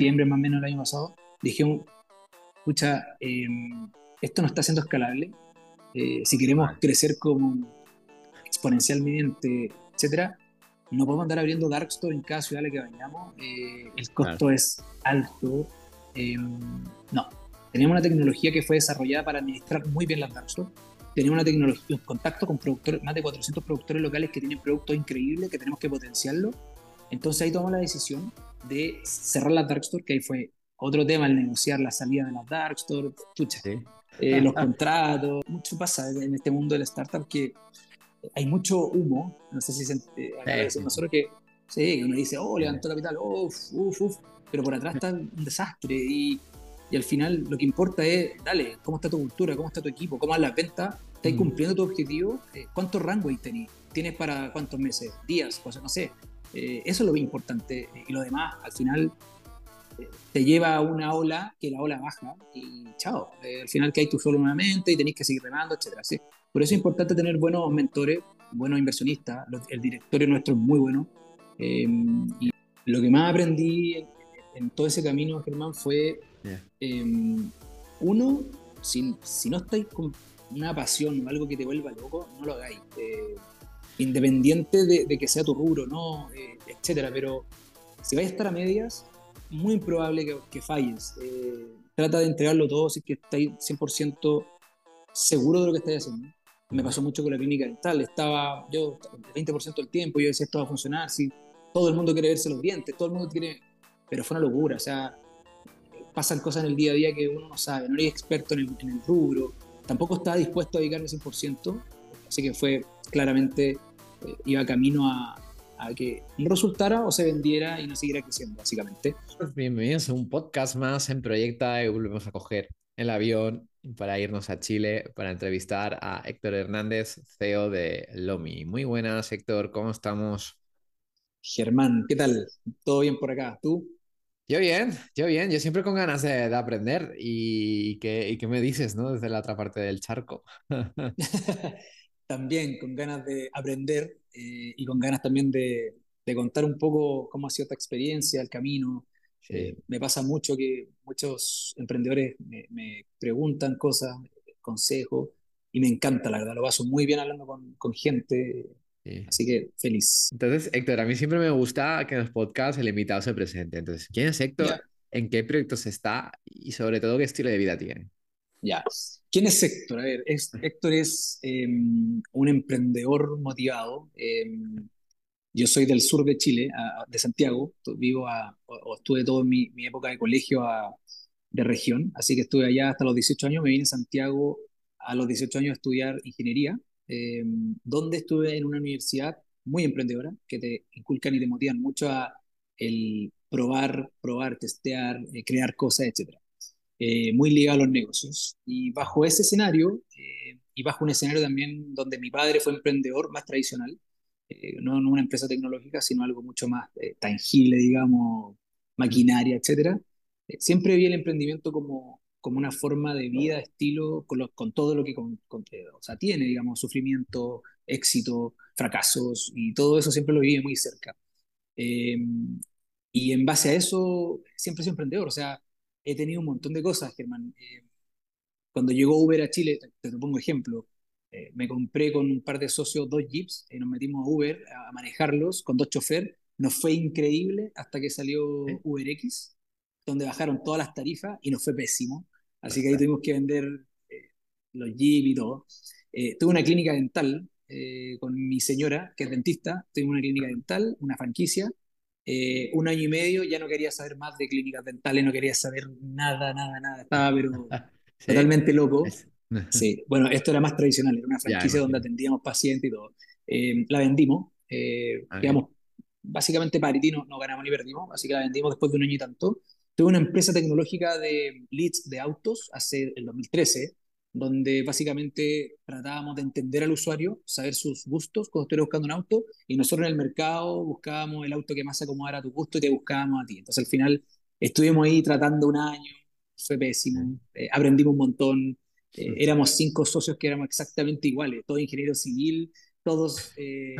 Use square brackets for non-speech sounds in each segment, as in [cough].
septiembre más o menos el año pasado, dije, escucha, em, esto no está siendo escalable. Eh, si queremos crecer como exponencialmente, etcétera, no podemos andar abriendo Dark Store en cada ciudad a la que vayamos. Eh, el costo es alto. Em, no, tenemos una tecnología que fue desarrollada para administrar muy bien las Dark Store. Tenemos una tecnología, un contacto con productores, más de 400 productores locales que tienen productos increíbles que tenemos que potenciarlo. Entonces ahí tomamos la decisión de cerrar las Dark Store, que ahí fue otro tema el negociar la salida de las Dark Store, eh, [laughs] los contratos. Mucho pasa en este mundo del startup que hay mucho humo. No sé si se, eh, nosotros que sí, uno dice, oh, levantó capital, uff, uff, uff, pero por atrás está un desastre y, y, al final lo que importa es, dale, ¿cómo está tu cultura? ¿Cómo está tu equipo? ¿Cómo vas las ventas? ¿Estás mm. cumpliendo tu objetivo? Eh, ¿Cuántos runway tenés? ¿Tienes para cuántos meses? ¿Días? Cosas, no sé. Eh, eso es lo importante. Y lo demás, al final, eh, te lleva a una ola que la ola baja y chao. al final que hay tú solo nuevamente y tenés que seguir remando, etcétera. ¿sí? Por eso es importante tener buenos mentores, buenos inversionistas. El directorio nuestro es muy bueno. Em, y lo que más aprendí en, todo ese camino, Germán, fue, em, uno, si, si, no estáis con una pasión o algo que te vuelva loco, no lo hagáis. Eh, independiente de, que sea tu rubro, ¿no? Eh, etcétera. Pero si vais a estar a medias, muy improbable que, que falles. Eh, trata de entregarlo todo si que estáis 100% seguro de lo que estáis haciendo. Me pasó mucho con la clínica dental. Estaba yo el 20% del tiempo, yo decía esto va a funcionar. Si todo el mundo quiere verse los dientes, todo el mundo quiere. Pero fue una locura. O sea, pasan cosas en el día a día que uno no sabe. No eres experto en el, en el rubro. Tampoco estaba dispuesto a dedicarme 100%. Así que fue claramente, eh, iba camino a, a que resultara o se vendiera y no siguiera creciendo, básicamente. Bienvenidos a un podcast más en Proyecta y volvemos a coger el avión para irnos a Chile para entrevistar a Héctor Hernández, CEO de Lomi. Muy buenas, Héctor, ¿cómo estamos? Germán, ¿qué tal? ¿Todo bien por acá? ¿Tú? Yo bien, yo bien, yo siempre con ganas de, aprender y, ¿qué, y me dices, ¿no? Desde la otra parte del charco. [laughs] también con ganas de aprender eh, y con ganas también de, de, contar un poco cómo ha sido esta experiencia, el camino, eh, me pasa mucho que muchos emprendedores me, preguntan cosas, consejos, y me encanta, la verdad, lo paso muy bien hablando con, con gente, así que feliz. Entonces, Héctor, a mí siempre me gusta que en los podcasts el invitado se presente. Entonces, ¿quién es Héctor? ¿En qué proyectos está? Y sobre todo, ¿qué estilo de vida tiene? Ya. ¿Quién es Héctor? A ver, Héctor es em, un emprendedor motivado. Em, yo soy del sur de Chile, de Santiago, vivo o, estuve toda mi, mi, época de colegio de región, así que estuve allá hasta los 18 años, me vine a Santiago a los 18 años a estudiar ingeniería, eh, donde estuve en una universidad muy emprendedora, que te inculcan y te motivan mucho a el probar, probar, testear, eh, crear cosas, etc. Eh, muy ligado a los negocios. Y bajo ese escenario, y bajo un escenario también donde mi padre fue emprendedor más tradicional, eh, no, no, una empresa tecnológica, sino algo mucho más eh, tangible, digamos, maquinaria, etc. Eh, siempre vi el emprendimiento como, como una forma de vida, estilo, con, con todo lo que con, o sea, tiene, digamos, sufrimiento, éxito, fracasos, y todo eso siempre lo viví muy cerca. Y en base a eso, siempre soy emprendedor, o sea, he tenido un montón de cosas, Germán. cuando llegó Uber a Chile, te, te pongo ejemplo, eh, me compré con un par de socios dos jeeps y nos metimos a Uber a manejarlos con dos choferes. Nos fue increíble hasta que salió UberX, donde bajaron todas las tarifas y nos fue pésimo. Así que ahí tuvimos que vender eh, los jeeps y todo. Eh, tuve una clínica dental con mi señora, que es dentista. Tuvimos una clínica dental, una franquicia. Un año y medio ya no quería saber más de clínicas dentales, no quería saber nada, nada, nada. Estaba pero [laughs] totalmente loco. [laughs] Sí, bueno, esto era más tradicional, era una franquicia donde atendíamos pacientes y todo. Eh, la vendimos, eh, ah, digamos, básicamente Paritino no, ganamos ni perdimos, así que la vendimos después de un año y tanto. Tuve una empresa tecnológica de leads de autos hace el 2013, donde básicamente tratábamos de entender al usuario, saber sus gustos cuando estuviera buscando un auto, y nosotros en el mercado buscábamos el auto que más se acomodara a tu gusto y te buscábamos a ti. Entonces al final estuvimos ahí tratando un año, fue pésimo, eh, aprendimos un montón, eh, éramos cinco socios que éramos exactamente iguales, todo ingeniero civil, todos, [laughs] eh,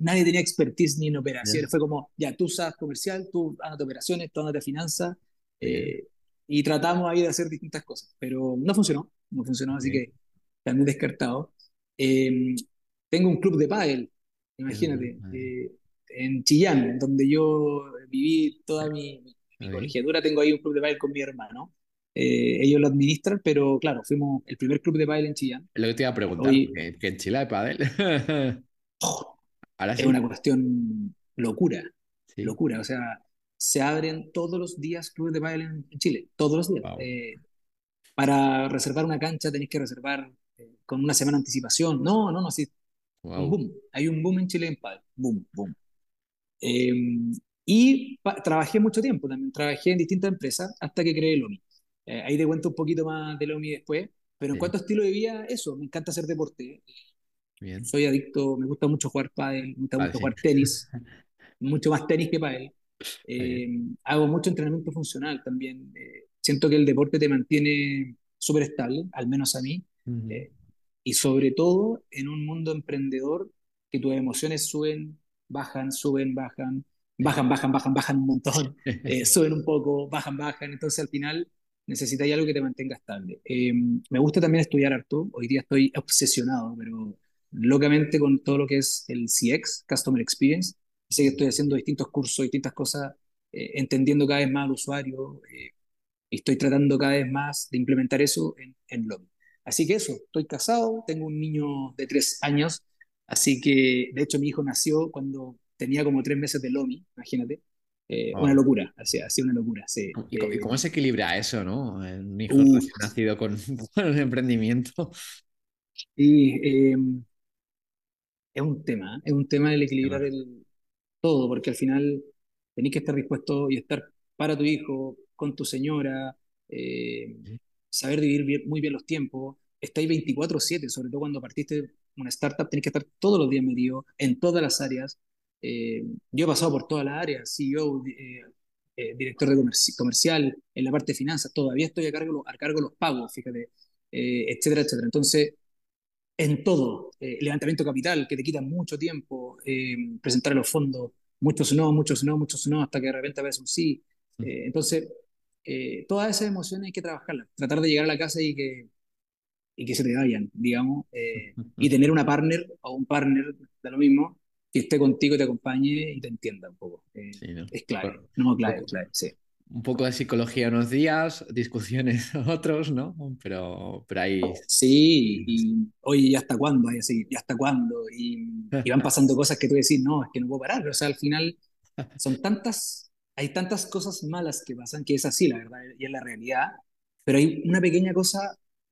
nadie tenía expertise ni en operaciones. Fue como, ya, tú sabes comercial, tú de operaciones, tú de finanzas, eh, y tratamos ahí de hacer distintas cosas, pero no funcionó, no funcionó, así que también descartado. Em, tengo un club de pádel, imagínate, eh, en Chillán, donde yo viví toda mi, mi colegiatura, tengo ahí un club de pádel con mi hermano. Eh, ellos lo administran, pero claro, fuimos el primer club de pádel en Chillán. Lo que te iba a preguntar, que, en Chile hay pádel. [laughs] Ahora es una cuestión locura, locura, o sea, se abren todos los días clubes de pádel en, Chile, todos los días. Eh, para reservar una cancha tenéis que reservar eh, con una semana de anticipación. No, no, no, sí. Un boom. Hay un boom en Chile en pádel. Boom, boom. Em, y trabajé mucho tiempo también. Trabajé en distintas empresas hasta que creé Lomi. Eh, ahí te cuento un poquito más de Lomi después. Pero en cuanto a estilo de vida, eso, me encanta hacer deporte. Bien. Soy adicto, me gusta mucho jugar pádel, me gusta mucho jugar tenis. [laughs] mucho más tenis que pádel. Eh, hago mucho entrenamiento funcional también. Eh, siento que el deporte te mantiene súper estable, al menos a mí. Eh, y sobre todo en un mundo emprendedor que tus emociones suben, bajan, suben, bajan, bajan, bajan, bajan, bajan un montón, [laughs] suben un poco, bajan, bajan. Entonces al final necesitas algo que te mantenga estable. me gusta también estudiar harto. Hoy día estoy obsesionado, pero locamente con todo lo que es el CX, Customer Experience. Sé que estoy haciendo distintos cursos, distintas cosas, eh, entendiendo cada vez más al usuario eh, y estoy tratando cada vez más de implementar eso en, en Lomi. Así que eso, estoy casado, tengo un niño de tres años, así que de hecho mi hijo nació cuando tenía como tres meses de Lomi, imagínate. Eh, una locura, así, así una locura, sí. ¿Y, cómo se equilibra eso, no? Un hijo nacido con, [laughs] un emprendimiento. Y em, es un tema, es un tema el equilibrar el, todo, porque al final tenés que estar dispuesto y estar para tu hijo, con tu señora, eh, saber dividir muy bien los tiempos. Estáis 24/7, sobre todo cuando partiste una startup, tenés que estar todos los días metido en todas las áreas. Eh, yo he pasado por todas las áreas, CEO, eh, director de comercial, en la parte de finanzas, todavía estoy a cargo, a cargo de los pagos, fíjate, etcétera, etcétera. Entonces, en todo, levantamiento capital, que te quita mucho tiempo, presentar los fondos, muchos no, muchos no, muchos no, hasta que de repente ves un sí. Eh, todas esas emociones hay que trabajarlas, tratar de llegar a la casa y que, y que se te vayan, digamos, y tener una partner o un partner de lo mismo que esté contigo y te acompañe y te entienda un poco. Es clave, no, clave, clave, sí un poco de psicología unos días, discusiones [laughs] otros, ¿no? Pero, pero ahí... Sí, y oye, ¿y hasta cuándo hay así? ¿Y hasta cuándo? Y, van pasando cosas que tú decís, no, es que no puedo parar. O sea, al final [laughs] son tantas, hay tantas cosas malas que pasan que es así, la verdad, y es la realidad. Pero hay una pequeña cosa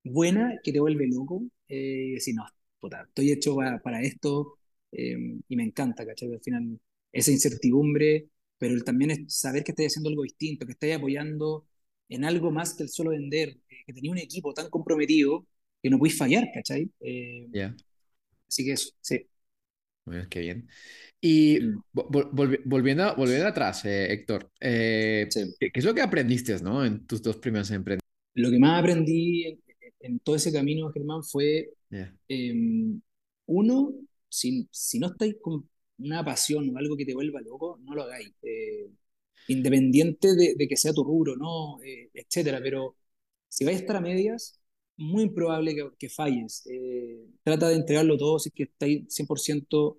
buena que te vuelve loco eh, y decir, no, puta, estoy hecho para, esto eh, y me encanta, ¿cachai? Al final, esa incertidumbre pero también es saber que estáis haciendo algo distinto, que estáis apoyando en algo más que el solo vender, eh, que tenía un equipo tan comprometido que no podéis fallar, ¿cachai? Eh, así que eso, sí. Muy bien, qué bien. Y mm. volviendo, volviendo atrás, eh, Héctor, ¿qué, es lo que aprendiste ¿no? en tus dos primeros emprendimientos? Lo que más aprendí en, todo ese camino, Germán, fue, em, uno, si, si no estáis con, una pasión o algo que te vuelva loco, no lo hagáis. Eh, independiente de, que sea tu rubro, ¿no? Eh, etcétera. Pero si vais a estar a medias, muy improbable que, falles. Eh, trata de entregarlo todo si es que estáis 100%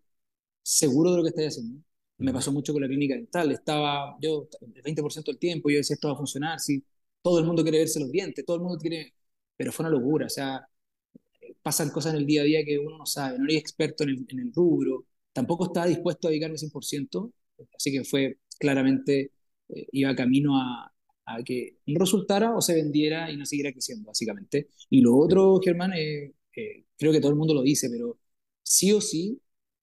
seguro de lo que estáis haciendo. Me pasó mucho con la clínica dental. Estaba yo el 20% del tiempo, yo decía esto va a funcionar. Si todo el mundo quiere verse los dientes, todo el mundo quiere. Pero fue una locura. O sea, pasan cosas en el día a día que uno no sabe. No eres experto en el, en el rubro tampoco estaba dispuesto a dedicarme 100%, así que fue claramente, eh, iba camino a, a, que no resultara o se vendiera y no siguiera creciendo, básicamente. Y lo otro, Germán, eh, eh, creo que todo el mundo lo dice, pero sí o sí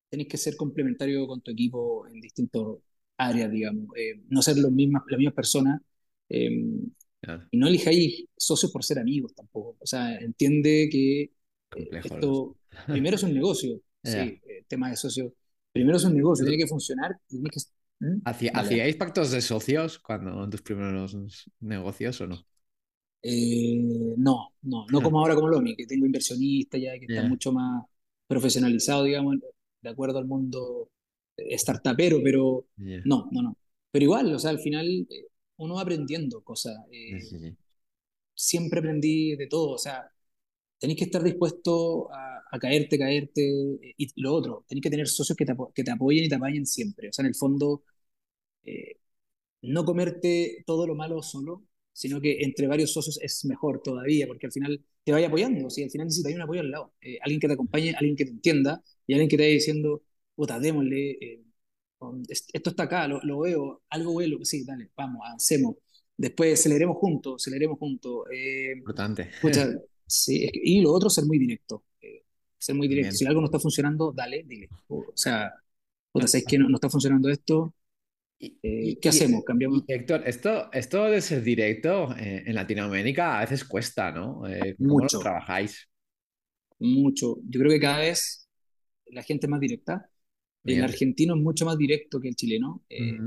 tenéis que ser complementario con tu equipo en distintas áreas, digamos, no ser los mismas, las mismas personas. Em, y no elijáis socios por ser amigos tampoco. O sea, entiende que esto primero es un [laughs] negocio, sí, tema de socios Primero es un negocio, tiene que funcionar. Tiene que... ¿Mm? ¿Hacíais pactos de socios cuando en tus primeros negocios o no? Eh, no, no, no como ahora como Lomi, que tengo inversionistas ya, que están mucho más. profesionalizado, digamos, de acuerdo al mundo startupero, pero no, no, no. Pero igual, o sea, al final eh, uno va aprendiendo cosas. Eh, siempre aprendí de todo, o sea, tenéis que estar dispuesto a, caerte, caerte, eh, y lo otro, tenéis que tener socios que te, que te apoyen y te apañen siempre. O sea, en el fondo, no comerte todo lo malo solo, sino que entre varios socios es mejor todavía, porque al final te vaya apoyando, si al final necesitas un apoyo al lado, alguien que te acompañe, alguien que te entienda y alguien que te vaya diciendo, puta, démosle, eh, esto está acá, lo, veo, algo vuelo, sí, dale, vamos, avancemos. Después aceleremos juntos, aceleremos juntos. Eh, Importante. sí, y lo otro, ser muy directo. Eh, ser muy directo. Si algo no está funcionando, dale, dile. O, sea, puta, ¿sabes que no, no está funcionando esto? Eh, ¿Qué hacemos? ¿Cambiamos? Héctor, esto, esto de ser directo en Latinoamérica a veces cuesta, ¿no? ¿Cómo Mucho. Lo trabajáis? Mucho. Yo creo que cada vez la gente es más directa. El argentino es mucho más directo que el chileno. Eh,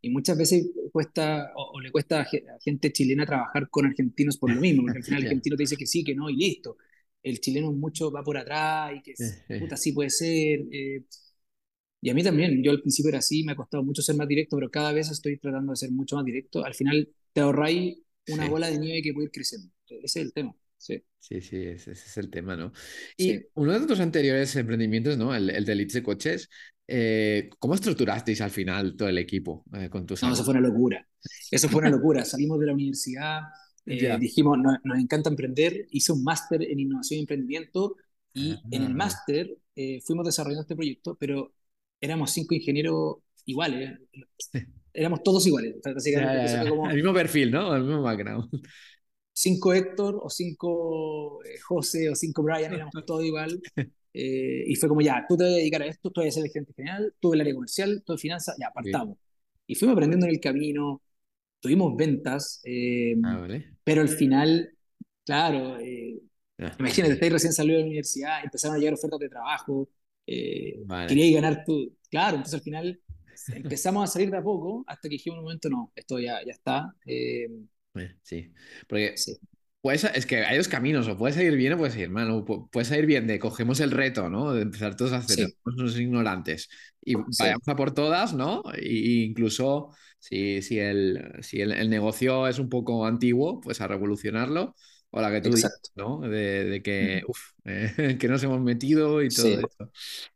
y muchas veces cuesta, o, le cuesta a gente chilena trabajar con argentinos por lo mismo, porque al final [laughs] el argentino te dice que sí, que no, y listo. El chileno mucho va por atrás y que puta, sí puede ser. Eh, y a mí también, yo al principio era así, me ha costado mucho ser más directo, pero cada vez estoy tratando de ser mucho más directo. Al final te ahorráis una bola de nieve que puede ir creciendo. Ese es el tema. Sí, sí, sí ese, es el tema, ¿no? Y uno de tus anteriores emprendimientos, ¿no? El, el de de Coches, eh, ¿Cómo estructurasteis al final todo el equipo eh, con tus No, eso fue una locura. Eso fue una [laughs] locura. Salimos de la universidad, eh, dijimos, nos, encanta emprender, hice un máster en innovación y emprendimiento y en el ah. máster fuimos desarrollando este proyecto, pero éramos cinco ingenieros iguales. Éramos todos iguales. El mismo perfil, ¿no? El mismo background. Cinco Héctor o cinco José o cinco Brian, éramos [laughs] todos igual. Eh, y fue como, ya, tú te vas a dedicar a esto, tú vas a ser el gerente general, tú el área comercial, tú el finanzas, ya, apartamos. Y fuimos aprendiendo en el camino, tuvimos ventas, eh, ah, pero al final, claro, eh, ah, imagínate, estáis recién salido de la universidad, empezaron a llegar ofertas de trabajo, eh, queríais ganar tú, claro, entonces al final empezamos a salir de a poco hasta que dijimos un momento, no, esto ya, ya está. sí, porque sí. Pues es que hay dos caminos, o puede salir bien o puede salir mal. O puede salir bien de cogemos el reto, ¿no? De empezar todos a hacer, somos ignorantes y vayamos a por todas, ¿no? E incluso si, si, el, si el, negocio es un poco antiguo, pues a revolucionarlo. O la que tú dices, ¿no? De, que, uf, [laughs] que nos hemos metido y todo eso.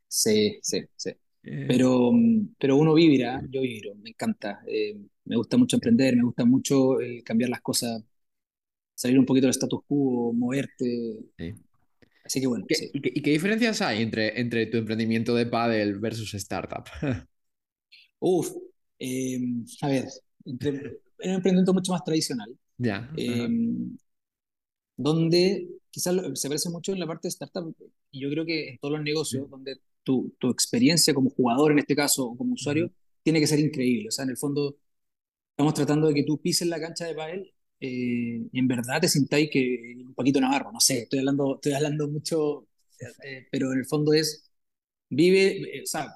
Sí, sí, sí. Eh. Pero, pero uno vivirá, yo viviré, me encanta. Eh, me gusta mucho emprender, me gusta mucho eh, cambiar las cosas salir un poquito del status quo, moverte. Así que bueno. ¿y, qué, diferencias hay entre, entre tu emprendimiento de paddle versus startup? [laughs] Uf, em, a ver, entre, un emprendimiento mucho más tradicional. Ya. Em, donde quizás se parece mucho en la parte de startup, y yo creo que en todos los negocios, donde tu, tu, experiencia como jugador en este caso, o como usuario, tiene que ser increíble. O sea, en el fondo, estamos tratando de que tú pises la cancha de pádel eh, y en verdad te sintáis que un poquito navarro, no sé, estoy hablando, estoy hablando mucho, eh, pero en el fondo es, vive, eh, o sea,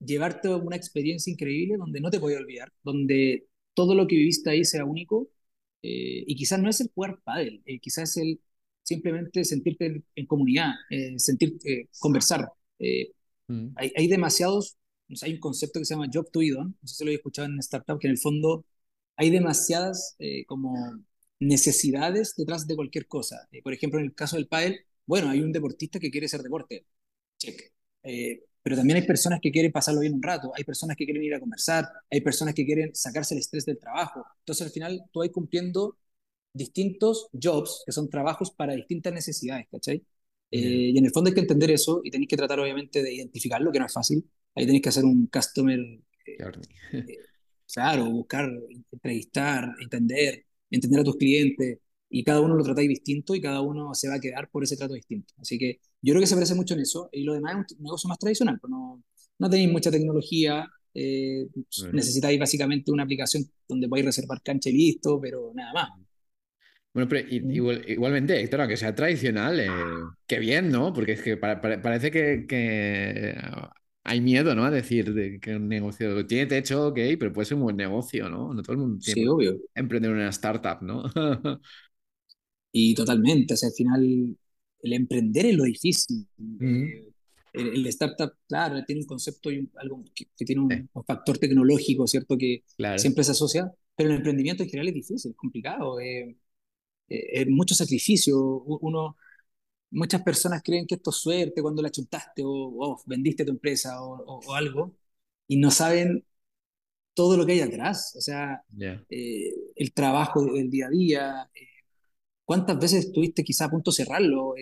llevarte una experiencia increíble donde no te puedes olvidar, donde todo lo que viviste ahí sea único, y quizás no es el jugar pádel, quizás es el simplemente sentirte en, comunidad, sentir, conversar. Mm. Hay, hay, demasiados, hay un concepto que se llama job to be done, no sé si lo he escuchado en startup, que en el fondo hay demasiadas eh, como necesidades detrás de cualquier cosa. Eh, por ejemplo, en el caso del pádel, bueno, hay un deportista que quiere ser deporte, check. Eh, pero también hay personas que quieren pasarlo bien un rato, hay personas que quieren ir a conversar, hay personas que quieren sacarse el estrés del trabajo. Entonces, al final, tú vas cumpliendo distintos jobs, que son trabajos para distintas necesidades, ¿cachai? y en el fondo hay que entender eso y tenéis que tratar, obviamente, de identificarlo, que no es fácil. Ahí tenéis que hacer un customer Claro, buscar, entrevistar, entender, entender a tus clientes y cada uno lo tratáis distinto y cada uno se va a quedar por ese trato distinto. Así que yo creo que se parece mucho en eso y lo demás es un negocio más tradicional, pues no, no tenéis mucha tecnología, eh, necesitáis básicamente una aplicación donde podéis reservar cancha y listo, pero nada más. Bueno, pero igualmente, Héctor, aunque sea tradicional, eh, qué bien, ¿no? Porque es que parece que, que, hay miedo, ¿no? A decir de que un negocio tiene techo, ok, pero puede ser un buen negocio, ¿no? No todo el mundo tiene sí, obvio. emprender una startup, ¿no? [laughs] y totalmente, o sea, al final el emprender es lo difícil. Eh, el, startup, claro, tiene un concepto y algo que, tiene un, factor tecnológico, ¿cierto? Que siempre se asocia, pero el emprendimiento en general es difícil, es complicado, eh, eh, es mucho sacrificio. Uno, muchas personas creen que esto es suerte cuando la chuntaste o, vendiste tu empresa o, algo y no saben todo lo que hay atrás, o sea, eh, el trabajo del día a día, cuántas veces estuviste quizá a punto de cerrarlo,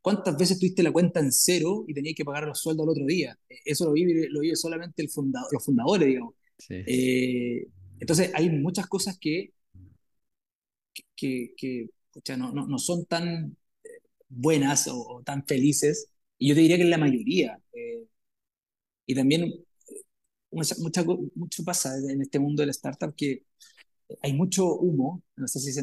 ¿Cuántas veces tuviste la cuenta en cero y tenías que pagar los sueldos al otro día? E, eso lo vive, lo vive solamente el fundador, los fundadores, digamos. Eh, entonces, hay muchas cosas que, que, que, no, no, no, son tan eh, buenas o, tan felices, y yo te diría que es la mayoría. Eh, y también mucha, mucho pasa en este mundo del startup que hay mucho humo, no sé si se,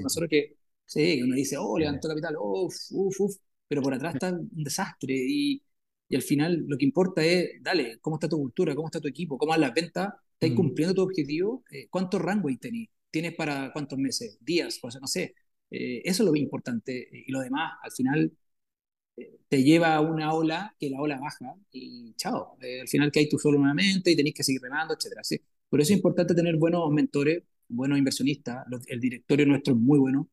nosotros que Sí, uno dice, oh, levantó capital, uff, uff, uff, pero por atrás está un desastre y, y, al final lo que importa es, dale, ¿cómo está tu cultura? ¿Cómo está tu equipo? ¿Cómo van las ventas? ¿Estás mm. cumpliendo tu objetivo? Eh, ¿Cuánto runway tenés? ¿Tienes para cuántos meses? ¿Días? No sé. Eh, eso es lo importante y lo demás, al final, eh, te lleva a una ola que la ola baja y chao. al final que hay tú solo nuevamente y tenés que seguir remando, etcétera. ¿sí? Por eso es importante tener buenos mentores, buenos inversionistas. el directorio nuestro es muy bueno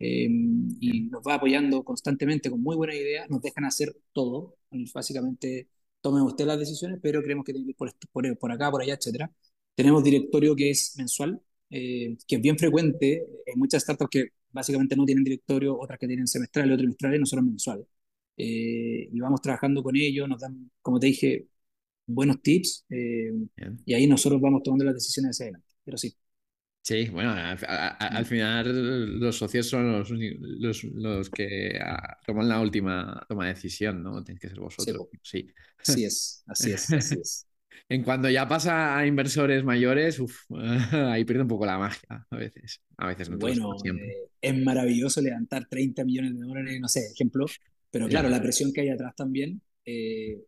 Em, y nos va apoyando constantemente con muy buenas ideas, nos dejan hacer todo, básicamente tomen usted las decisiones, pero creemos que tiene que ir por, por, por acá, por allá, etcétera. Tenemos directorio que es mensual, eh, que es bien frecuente, hay muchas startups que básicamente no tienen directorio, otras que tienen semestrales o trimestrales, nosotros mensual. Eh, y vamos trabajando con ellos, nos dan, como te dije, buenos tips, eh, y ahí nosotros vamos tomando las decisiones hacia adelante. Pero sí, Sí, bueno, al, final los socios son los, los, que ah, toman la última toma de decisión, ¿no? Tenéis que ser vosotros. Sí. Así es, así es, así es. [laughs] En cuanto ya pasa a inversores mayores, [laughs] ahí pierde un poco la magia a veces. A veces no Bueno, eh, es maravilloso levantar 30 millones de dólares, no sé, ejemplo, pero claro, la presión que hay atrás también, eh,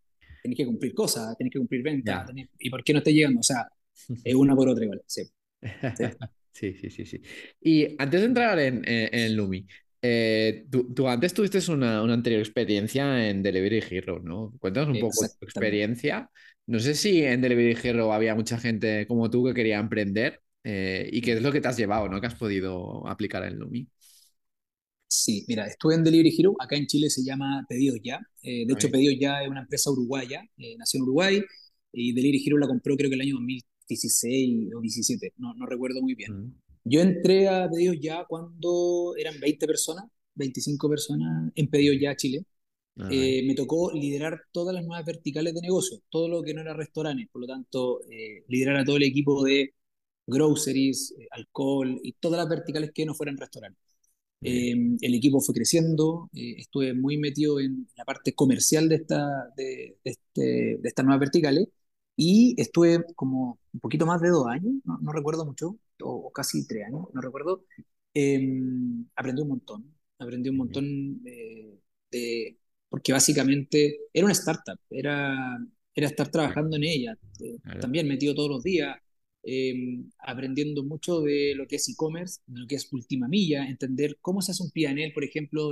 tenéis que cumplir cosas, tenéis que cumplir ventas, y por qué no esté llegando, o sea, [laughs] es una por otra igual, sí. [laughs] Sí, sí, sí, sí. Y antes de entrar en, en, Lumi, eh, tú, antes tuviste una, una, anterior experiencia en Delivery Hero, ¿no? Cuéntanos un poco tu experiencia. No sé si en Delivery Hero había mucha gente como tú que quería emprender eh, y qué es lo que te has llevado, ¿no? Que has podido aplicar en Lumi. Sí, mira, estuve en Delivery Hero, acá en Chile se llama Pedidos Ya. Eh, de hecho, Pedidos Ya es una empresa uruguaya, nació en Uruguay y Delivery Hero la compró creo que el año 2000, 16 o 17, no, no recuerdo muy bien. Mm. Yo entré a Pedidos Ya cuando eran 20 personas, 25 personas en Pedidos Ya Chile. Ah, eh, me tocó liderar todas las nuevas verticales de negocio, todo lo que no era restaurantes, por lo tanto, eh, liderar a todo el equipo de groceries, eh, alcohol y todas las verticales que no fueran restaurantes. El equipo fue creciendo, estuve muy metido en la parte comercial de, esta, de, de, este, de estas nuevas verticales y estuve como un poquito más de dos años, no, recuerdo mucho, o, casi tres años, no recuerdo. Em, aprendí un montón, aprendí un montón de, porque básicamente era una startup, era, era estar trabajando en ella, eh, también metido todos los días, em, aprendiendo mucho de lo que es e-commerce, de lo que es última milla, entender cómo se hace un PNL, por ejemplo,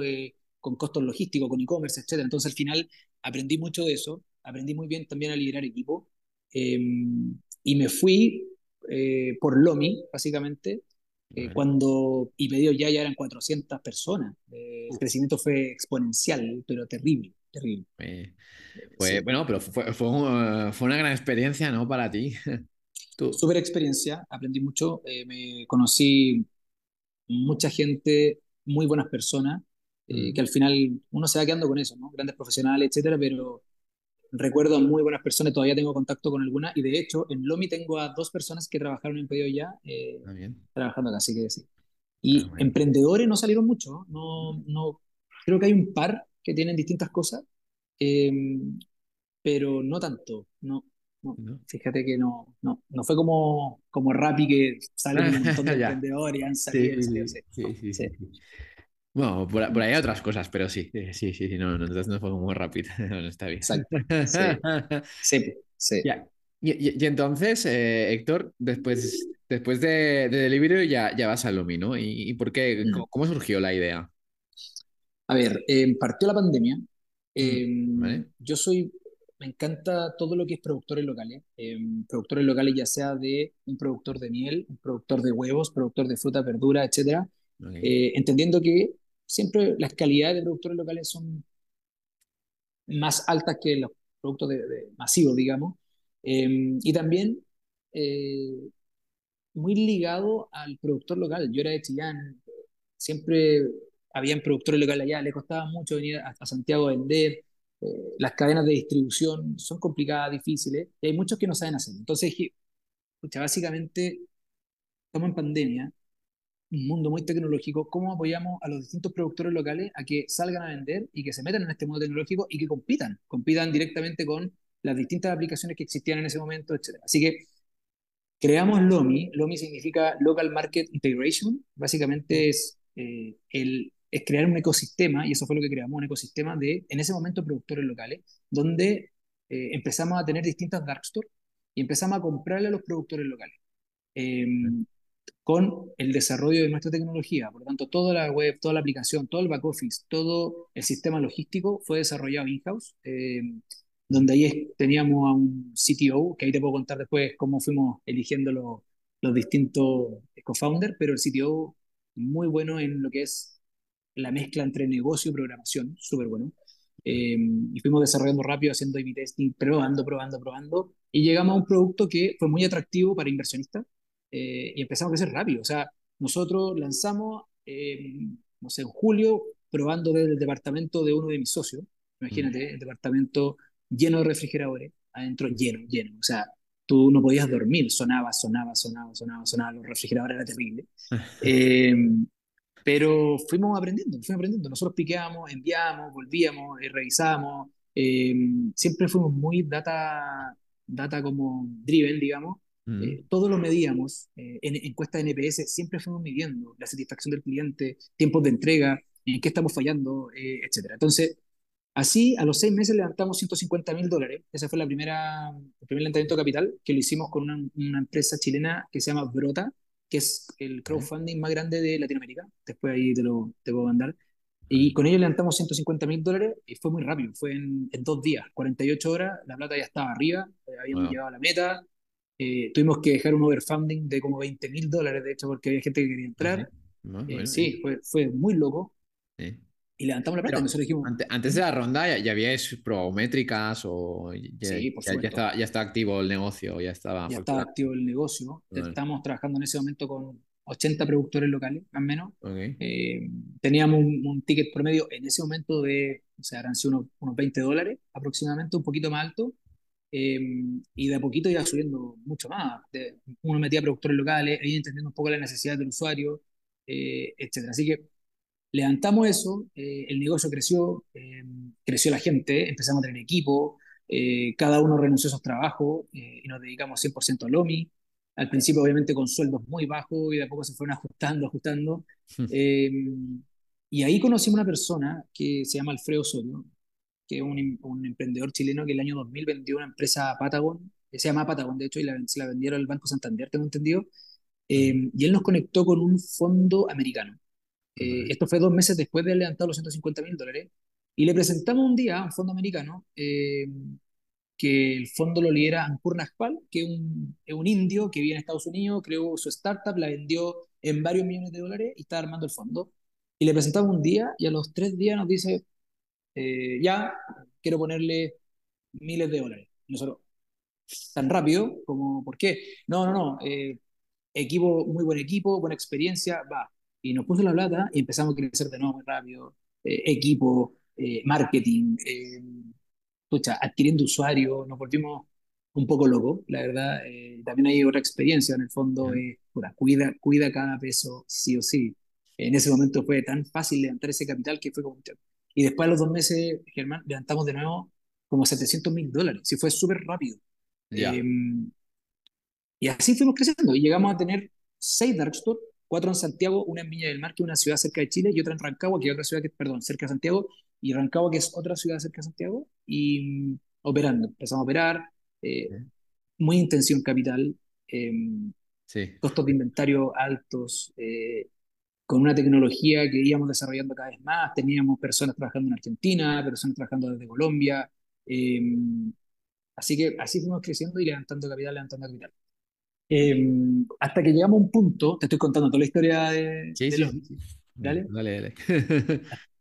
con costos logísticos, con e-commerce, etc. Entonces al final aprendí mucho de eso, aprendí muy bien también a liderar equipo Em, y me fui eh, por Lomi, básicamente, eh, cuando y pedido ya, ya eran 400 personas. Eh, el crecimiento fue exponencial, pero terrible, terrible. Fue, Bueno, pero fue, fue, una gran experiencia, ¿no? Para ti. [laughs] Súper experiencia, aprendí mucho, me conocí mucha gente, muy buenas personas, mm. que al final uno se va quedando con eso, ¿no? Grandes profesionales, etcétera, pero recuerdo a muy buenas personas, todavía tengo contacto con algunas, y de hecho en Lomi tengo a dos personas que trabajaron en pedido ya, eh, ah, trabajando acá, así que sí. Y ah, emprendedores no salieron mucho, ¿no? No, creo que hay un par que tienen distintas cosas, em, pero no tanto, no, Fíjate que no, no, no fue como, como Rappi que salen un montón de [laughs] emprendedores y han salido. sí, sí, bueno, por, ahí hay otras cosas, pero sí, sí, sí, sí no, no, no fue muy rápido, [laughs] está bien. Exacto. Sí, [laughs] sí. Y, entonces, eh, Héctor, después, después de, de Delivery ya, ya vas a Lumi, ¿no? ¿Y, por qué? Mm. ¿Cómo, surgió la idea? A ver, eh, partió la pandemia, Em, yo soy, me encanta todo lo que es productores locales. Em, productores locales ya sea de un productor de miel, un productor de huevos, productor de fruta, verdura, etc. Eh, entendiendo que siempre las calidades de productores locales son más altas que los productos de, masivos, digamos. Em, y también eh, muy ligado al productor local. Yo era de Chillán, siempre habían productores locales allá, le costaba mucho venir a, Santiago a vender. Eh, las cadenas de distribución son complicadas, difíciles, y hay muchos que no saben hacer. Entonces, escucha, básicamente, estamos en pandemia, un mundo muy tecnológico, ¿cómo apoyamos a los distintos productores locales a que salgan a vender y que se metan en este mundo tecnológico y que compitan, compitan directamente con las distintas aplicaciones que existían en ese momento, etc. Así que creamos LOMI, LOMI significa Local Market Integration, básicamente es, eh, el, es crear un ecosistema, y eso fue lo que creamos, un ecosistema de, en ese momento, productores locales, donde eh, empezamos a tener distintas dark stores y empezamos a comprarle a los productores locales. Em, con el desarrollo de nuestra tecnología. Por lo tanto, toda la web, toda la aplicación, todo el back office, todo el sistema logístico fue desarrollado in-house, eh, donde ahí teníamos a un CTO, que ahí te puedo contar después cómo fuimos eligiendo los, los distintos co-founders, pero el CTO muy bueno en lo que es la mezcla entre negocio y programación, súper bueno. Eh, y fuimos desarrollando rápido, haciendo A-B testing, probando, probando, probando, y llegamos a un producto que fue muy atractivo para inversionistas, eh, y empezamos a crecer rápido. O sea, nosotros lanzamos, eh, no sé, en julio, probando desde el departamento de uno de mis socios. Imagínate, el departamento lleno de refrigeradores, adentro lleno, lleno. O sea, tú no podías dormir, sonaba, sonaba, sonaba, sonaba, sonaba, los refrigeradores era terrible. [laughs] Eh, pero fuimos aprendiendo, fuimos aprendiendo. Nosotros piqueamos, enviamos, volvíamos, revisamos. siempre fuimos muy data, data como driven, digamos. Eh, todo lo medíamos, eh, en encuestas de NPS siempre fuimos midiendo la satisfacción del cliente, tiempos de entrega, en qué estamos fallando, eh, etc. Entonces, así a los seis meses levantamos 150 mil dólares. Ese fue la primera, el primer levantamiento de capital que lo hicimos con una, una, empresa chilena que se llama Brota, que es el crowdfunding más grande de Latinoamérica. Después ahí te lo te puedo mandar. Y con ellos levantamos 150 mil dólares y fue muy rápido, fue en, en, dos días, 48 horas, la plata ya estaba arriba, habíamos llegado a la meta, eh, tuvimos que dejar un overfunding de como 20 mil dólares, de hecho, porque había gente que quería entrar. Eh, sí, fue, fue muy loco. Y levantamos la plata. Nosotros dijimos, antes, de la ronda ya, ya habíais probado métricas o ya, sí, por ya, ya, está, ya está activo el negocio, ya estaba. Ya estaba activo el negocio. Estábamos trabajando en ese momento con 80 productores locales, más o menos. Eh, teníamos un, ticket promedio en ese momento de, o sea, eran unos, unos 20 dólares aproximadamente, un poquito más alto. Em, y de a poquito iba subiendo mucho más. uno metía productores locales, ahí entendiendo un poco las necesidades del usuario, eh, etc. Así que levantamos eso, eh, el negocio creció, em, creció la gente, empezamos a tener equipo, eh, cada uno renunció a sus trabajos y nos dedicamos 100% al LOMI. Al principio, obviamente, con sueldos muy bajos y de a poco se fueron ajustando, ajustando. Em, y ahí conocimos una persona que se llama Alfredo Osorio, que es un, un, emprendedor chileno que el año 2000 vendió una empresa a Patagon, que se llama Patagon, de hecho, y la, se la vendieron al Banco Santander, tengo entendido. Eh, y él nos conectó con un fondo americano. Eh, esto fue dos meses después de haber levantado los 150 mil dólares. Y le presentamos un día a un fondo americano eh, que el fondo lo lidera Ankur Najpal, que es un, es un, indio que vive en Estados Unidos, creó su startup, la vendió en varios millones de dólares y está armando el fondo. Y le presentamos un día y a los tres días nos dice, eh, ya quiero ponerle miles de dólares. Nosotros, tan rápido como, ¿por qué? No, no, no, eh, equipo, muy buen equipo, buena experiencia, va. Y nos puso la plata y empezamos a crecer de nuevo muy rápido. Eh, equipo, marketing, escucha, adquiriendo usuarios, nos volvimos un poco locos, la verdad. también hay otra experiencia en el fondo, cuida, cuida cada peso sí o sí. En ese momento fue tan fácil levantar ese capital que fue como, y después a los dos meses, Germán, levantamos de nuevo como 700 mil dólares. Sí, fue súper rápido. Em, y así fuimos creciendo y llegamos a tener seis dark stores, cuatro en Santiago, una en Viña del Mar, que es una ciudad cerca de Chile, y otra en Rancagua, que es otra ciudad que, perdón, cerca de Santiago, y Rancagua, que es otra ciudad cerca de Santiago, y mm, operando. Empezamos a operar, eh, muy intención capital, em, costos de inventario altos, eh, con una tecnología que íbamos desarrollando cada vez más. Teníamos personas trabajando en Argentina, personas trabajando desde Colombia. Em, así que así fuimos creciendo y levantando capital, levantando capital. Em, hasta que llegamos a un punto, te estoy contando toda la historia de, sí, sí, Dale. Dale, dale.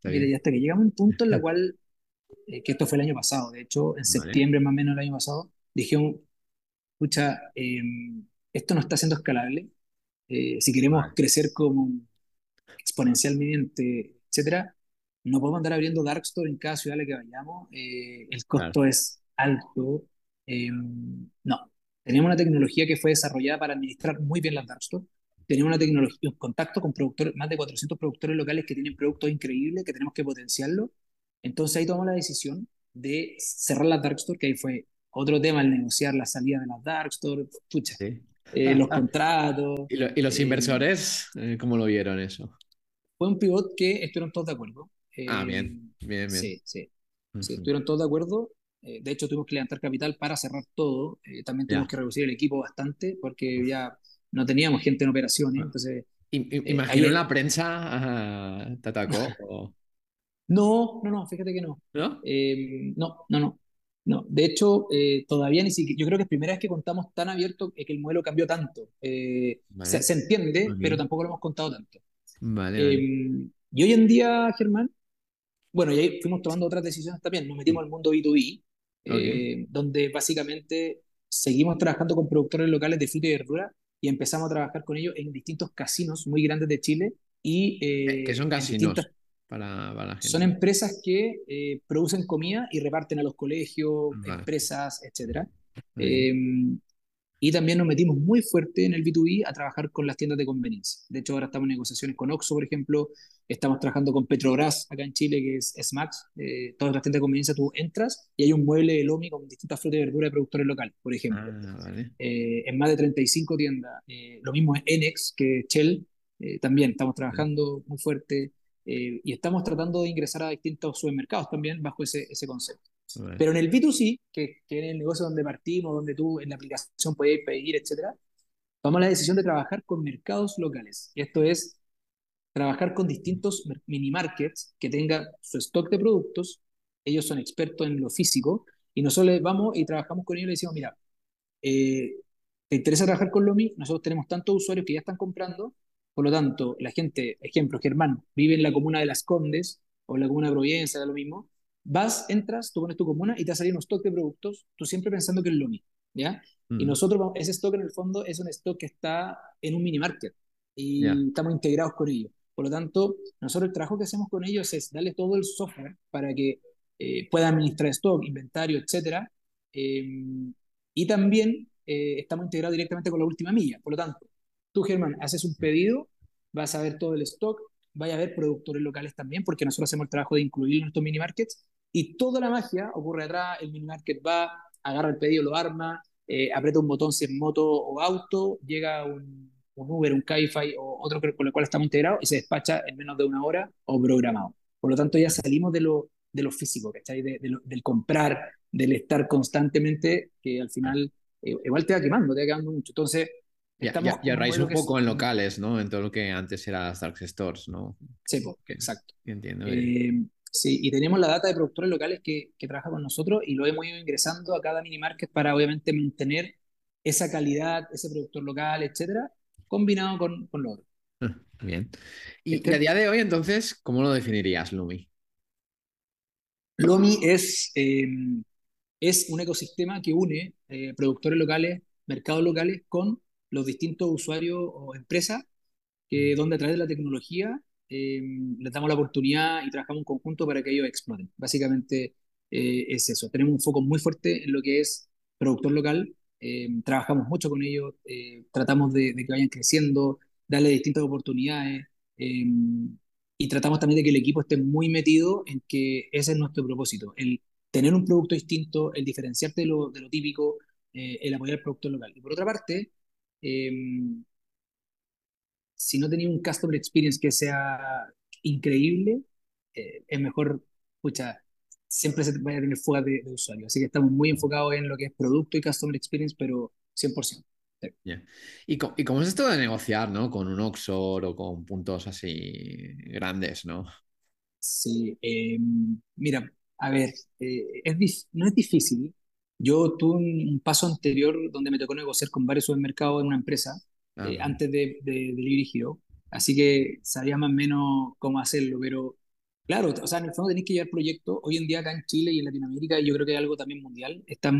[laughs] y hasta que llegamos a un punto en la cual, eh, que esto fue el año pasado, de hecho, en septiembre más o menos el año pasado, dijimos, escucha, em, esto no está siendo escalable. Eh, si queremos crecer como exponencialmente, etcétera, no podemos andar abriendo dark store en cada ciudad a la que vayamos. Eh, el costo es alto. Em, no, teníamos una tecnología que fue desarrollada para administrar muy bien las dark store. Teníamos una tecnología, un contacto con productores, más de 400 productores locales que tienen productos increíbles, que tenemos que potenciarlo. Entonces ahí tomamos la decisión de cerrar la dark store, que ahí fue otro tema el negociar la salida de las dark store, pucha, eh, los [laughs] contratos. ¿Y, los eh, inversores cómo lo vieron eso? fue un pivot que estuvieron todos de acuerdo. ah, bien, eh, bien, bien. Sí, sí. sí estuvieron todos de acuerdo. Eh, de hecho, tuvimos que levantar capital para cerrar todo. Eh, también tuvimos que reducir el equipo bastante porque ya no teníamos gente en operaciones. Entonces, ¿Imagino la prensa te atacó? [laughs] No, no, no, fíjate que no. ¿No? no, no, no. No, de hecho, todavía ni siquiera, yo creo que es primera vez que contamos tan abierto que el modelo cambió tanto. se, se, entiende, pero tampoco lo hemos contado tanto. Vale, em, y hoy en día, Germán, bueno, y ahí fuimos tomando otras decisiones también. Nos metimos al mundo B2B, eh, donde básicamente seguimos trabajando con productores locales de fruta y verdura y empezamos a trabajar con ellos en distintos casinos muy grandes de Chile. Y, eh, ¿Qué son casinos? Para, para la gente. Son empresas que eh, producen comida y reparten a los colegios, empresas, etc. Y también nos metimos muy fuerte en el B2B a trabajar con las tiendas de conveniencia. De hecho, ahora estamos en negociaciones con Oxxo, por ejemplo. Estamos trabajando con Petrobras acá en Chile, que es Smax. Eh, todas las tiendas de conveniencia tú entras y hay un mueble de Lomi con distintas frutas y verduras de productores locales, por ejemplo. Ah, eh, en más de 35 tiendas. Eh, lo mismo es Enex, que Shell. también estamos trabajando muy fuerte. y estamos tratando de ingresar a distintos supermercados también bajo ese, ese concepto. Pero en el B2C, que, que, es el negocio donde partimos, donde tú en la aplicación puedes pedir, etcétera, tomamos la decisión de trabajar con mercados locales. Y esto es trabajar con distintos mini markets que tengan su stock de productos. Ellos son expertos en lo físico y nosotros vamos y trabajamos con ellos y les decimos, mira, eh, ¿te interesa trabajar con Lomi? Nosotros tenemos tantos usuarios que ya están comprando, por lo tanto, la gente, ejemplo, Germán, vive en la comuna de Las Condes o en la comuna de Providencia, da lo mismo, Vas, entras, tú pones tu comuna y te ha salido un stock de productos, tú siempre pensando que es lo mismo, ¿ya? Y nosotros, ese stock en el fondo es un stock que está en un mini market y estamos integrados con ellos. Por lo tanto, nosotros el trabajo que hacemos con ellos es darle todo el software para que eh, pueda administrar stock, inventario, etc. Em, y también eh, estamos integrados directamente con la última milla. Por lo tanto, tú, Germán, haces un pedido, vas a ver todo el stock, vaya a ver productores locales también, porque nosotros hacemos el trabajo de incluir en estos mini markets y toda la magia ocurre atrás, el mini market va, agarra el pedido, lo arma, eh, aprieta un botón si es moto o auto, llega un, Uber, un Cabify o otro con el cual estamos integrados y se despacha en menos de una hora o programado. Por lo tanto, ya salimos de lo, de lo físico, ¿cachai? De, del comprar, del estar constantemente, que al final eh, igual te va quemando, te va quemando mucho. Entonces, y, y, raíz un poco en locales, ¿no? En todo lo que antes era Dark Stores, ¿no? Sí, exacto. Entiendo. Eh, sí, y tenemos la data de productores locales que, que trabajan con nosotros y lo hemos ido ingresando a cada mini market para obviamente mantener esa calidad, ese productor local, etcétera, combinado con, con lo otro. Ah, bien. Y este a día de hoy, entonces, ¿cómo lo definirías, Lumi? Lumi es, em, es un ecosistema que une eh, productores locales, mercados locales con los distintos usuarios o empresas que donde a través de la tecnología eh, les damos la oportunidad y trabajamos en conjunto para que ellos exploten. Básicamente eh, es eso. Tenemos un foco muy fuerte en lo que es productor local. Eh, trabajamos mucho con ellos, tratamos de, que vayan creciendo, darle distintas oportunidades y tratamos también de que el equipo esté muy metido en que ese es nuestro propósito, el tener un producto distinto, el diferenciarte de lo, de lo típico, el apoyar al productor local. Y por otra parte, Em, si no tenía un customer experience que sea increíble, eh, es mejor, escucha, siempre se vaya a tener fuga de, usuario. Así que estamos muy enfocados en lo que es producto y customer experience, pero 100%. ¿Y, cómo, es esto de negociar, ¿no? Con un Oxor o con puntos así grandes, ¿no? Sí, em, mira, a ver, eh, es, no es difícil. Yo tuve un, paso anterior donde me tocó negociar con varios supermercados en una empresa ah, eh, antes de, de, de Hero, así que sabía más o menos cómo hacerlo, pero claro, o sea, en el fondo tenéis que llevar proyectos. Hoy en día acá en Chile y en Latinoamérica, yo creo que es algo también mundial, está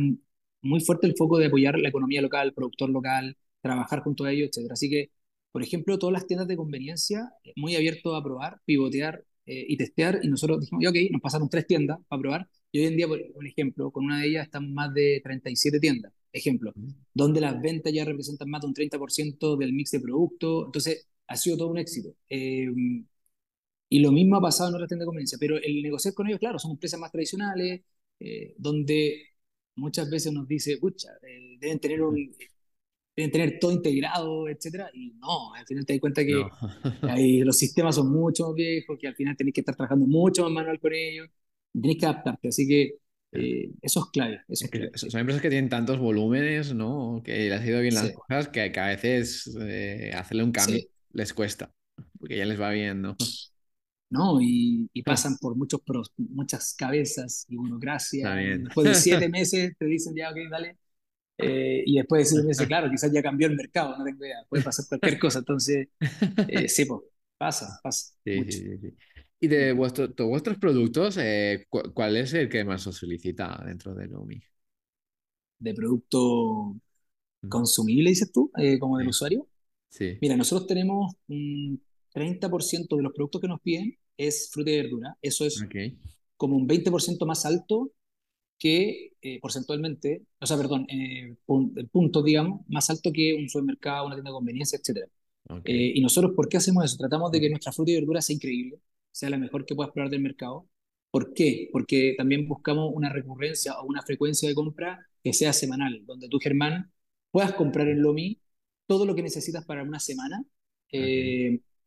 muy fuerte el foco de apoyar la economía local, productor local, trabajar junto a ellos, etc. Así que, por ejemplo, todas las tiendas de conveniencia, muy abiertos a probar, pivotear eh, y testear, y nosotros dijimos, ok, nos pasaron tres tiendas para probar, y hoy en día, por ejemplo, con una de ellas están más de 37 tiendas, ejemplo, donde las ventas ya representan más de un 30% del mix de productos, entonces ha sido todo un éxito. Eh, y lo mismo ha pasado en otras tiendas de conveniencia, pero el negociar con ellos, claro, son empresas más tradicionales, eh, donde muchas veces nos dice, pucha, deben tener un, deben tener todo integrado, etcétera, y no, al final te das cuenta que [laughs] ahí los sistemas son mucho más viejos, que al final tenés que estar trabajando mucho más manual con ellos, tenés que adaptarte, así que eh, eso es clave. Eso Son empresas que tienen tantos volúmenes, ¿no? Que les ha ido bien las cosas, que, a veces eh, hacerle un cambio les cuesta, porque ya les va bien, ¿no? ¿no? Y, [laughs] pasan por muchos muchas cabezas y burocracia. Después de siete [laughs] meses te dicen ya, ok, dale, eh, y después de decirme, [laughs] claro, quizás ya cambió el mercado, no tengo idea, puede pasar cualquier cosa. Entonces, eh, sí, pues, pasa, pasa. Sí, sí, sí, Y de vuestro, vuestros productos, eh, ¿cuál es el que más os solicita dentro de Lumi? ¿De producto consumible, dices tú, como del usuario? Sí. Mira, nosotros tenemos un 30% de los productos que nos piden es fruta y verdura. Eso es como un 20% más alto que eh, porcentualmente, o sea, perdón, eh, el punto, digamos, más alto que un supermercado, una tienda de conveniencia, etc. Eh, y nosotros, ¿por qué hacemos eso? Tratamos de que nuestra fruta y verdura sea increíble, sea la mejor que puedas probar del mercado. ¿Por qué? Porque también buscamos una recurrencia o una frecuencia de compra que sea semanal, donde tú, Germán, puedas comprar en Lomi todo lo que necesitas para una semana,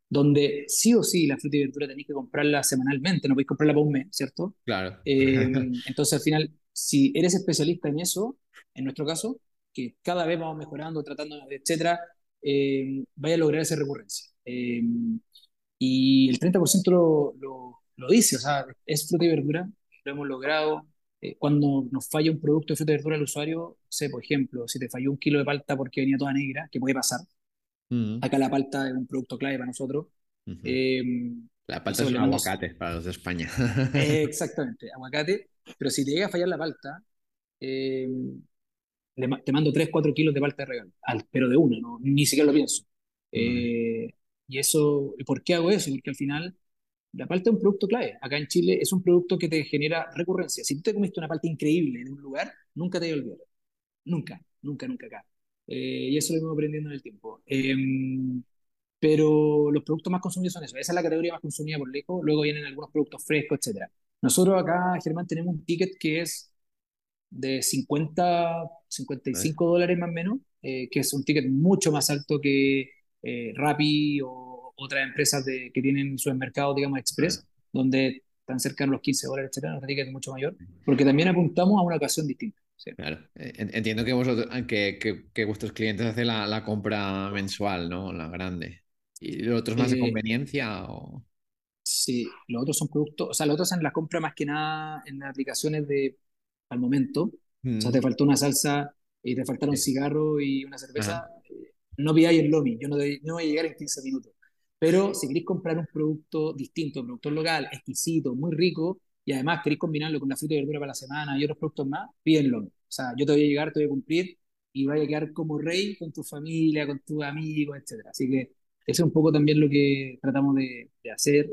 donde sí o sí la fruta y verdura tenéis que comprarla semanalmente, no podéis comprarla para un mes, ¿cierto? Claro. [laughs] entonces, al final, si eres especialista en eso, en nuestro caso, que cada vez vamos mejorando, tratando, etcétera, eh, vaya a lograr esa recurrencia. Eh, y el 30% lo, lo, lo, dice, o sea, es fruta y verdura, lo hemos logrado. Eh, cuando nos falla un producto de fruta y verdura al usuario, sé, por ejemplo, si te falló un kilo de palta porque venía toda negra, que puede pasar. Mm. Acá la palta es un producto clave para nosotros. la palta es un aguacate para los de España. [laughs] [laughs] exactamente, aguacate. Pero si te llega a fallar la palta, eh, te mando 3, 4 kilos de palta de regalo, pero de una, ¿no? ni siquiera lo pienso. Eh, y eso, ¿por qué hago eso? Porque al final la palta es un producto clave. Acá en Chile es un producto que te genera recurrencia. Si tú te comiste una palta increíble en un lugar, nunca te voy a olvidar. Nunca, nunca, nunca acá. Eh, y eso lo hemos aprendiendo en el tiempo. Em, pero los productos más consumidos son eso. Esa es la categoría más consumida por lejos. Luego vienen algunos productos frescos, etc. Nosotros acá, Germán, tenemos un ticket que es de 50, 55 dólares más o menos, eh, que es un ticket mucho más alto que eh, Rappi o otras empresas de, que tienen su mercado, digamos, express, donde están cerca de los 15 dólares, etcétera, un ticket mucho mayor, porque también apuntamos a una ocasión distinta. Claro, eh, entiendo que, vosotros, que, que, vuestros clientes hacen la, la, compra mensual, ¿no? La grande. ¿Y los otros más de conveniencia? O... Sí, los otros son productos, o sea, los otros son la compra más que nada en aplicaciones de al momento. O sea, te mm. faltó una salsa y te faltaron un cigarro y una cerveza. Eh, no ahí el lobby, yo no, no voy a llegar en 15 minutos. Pero si queréis comprar un producto distinto, un producto local, exquisito, muy rico, y además queréis combinarlo con la fruta y verdura para la semana y otros productos más, pídenlo. O sea, yo te voy a llegar, te voy a cumplir y vaya a quedar como rey con tu familia, con tus amigos, etc. Así que eso es un poco también lo que tratamos de, hacer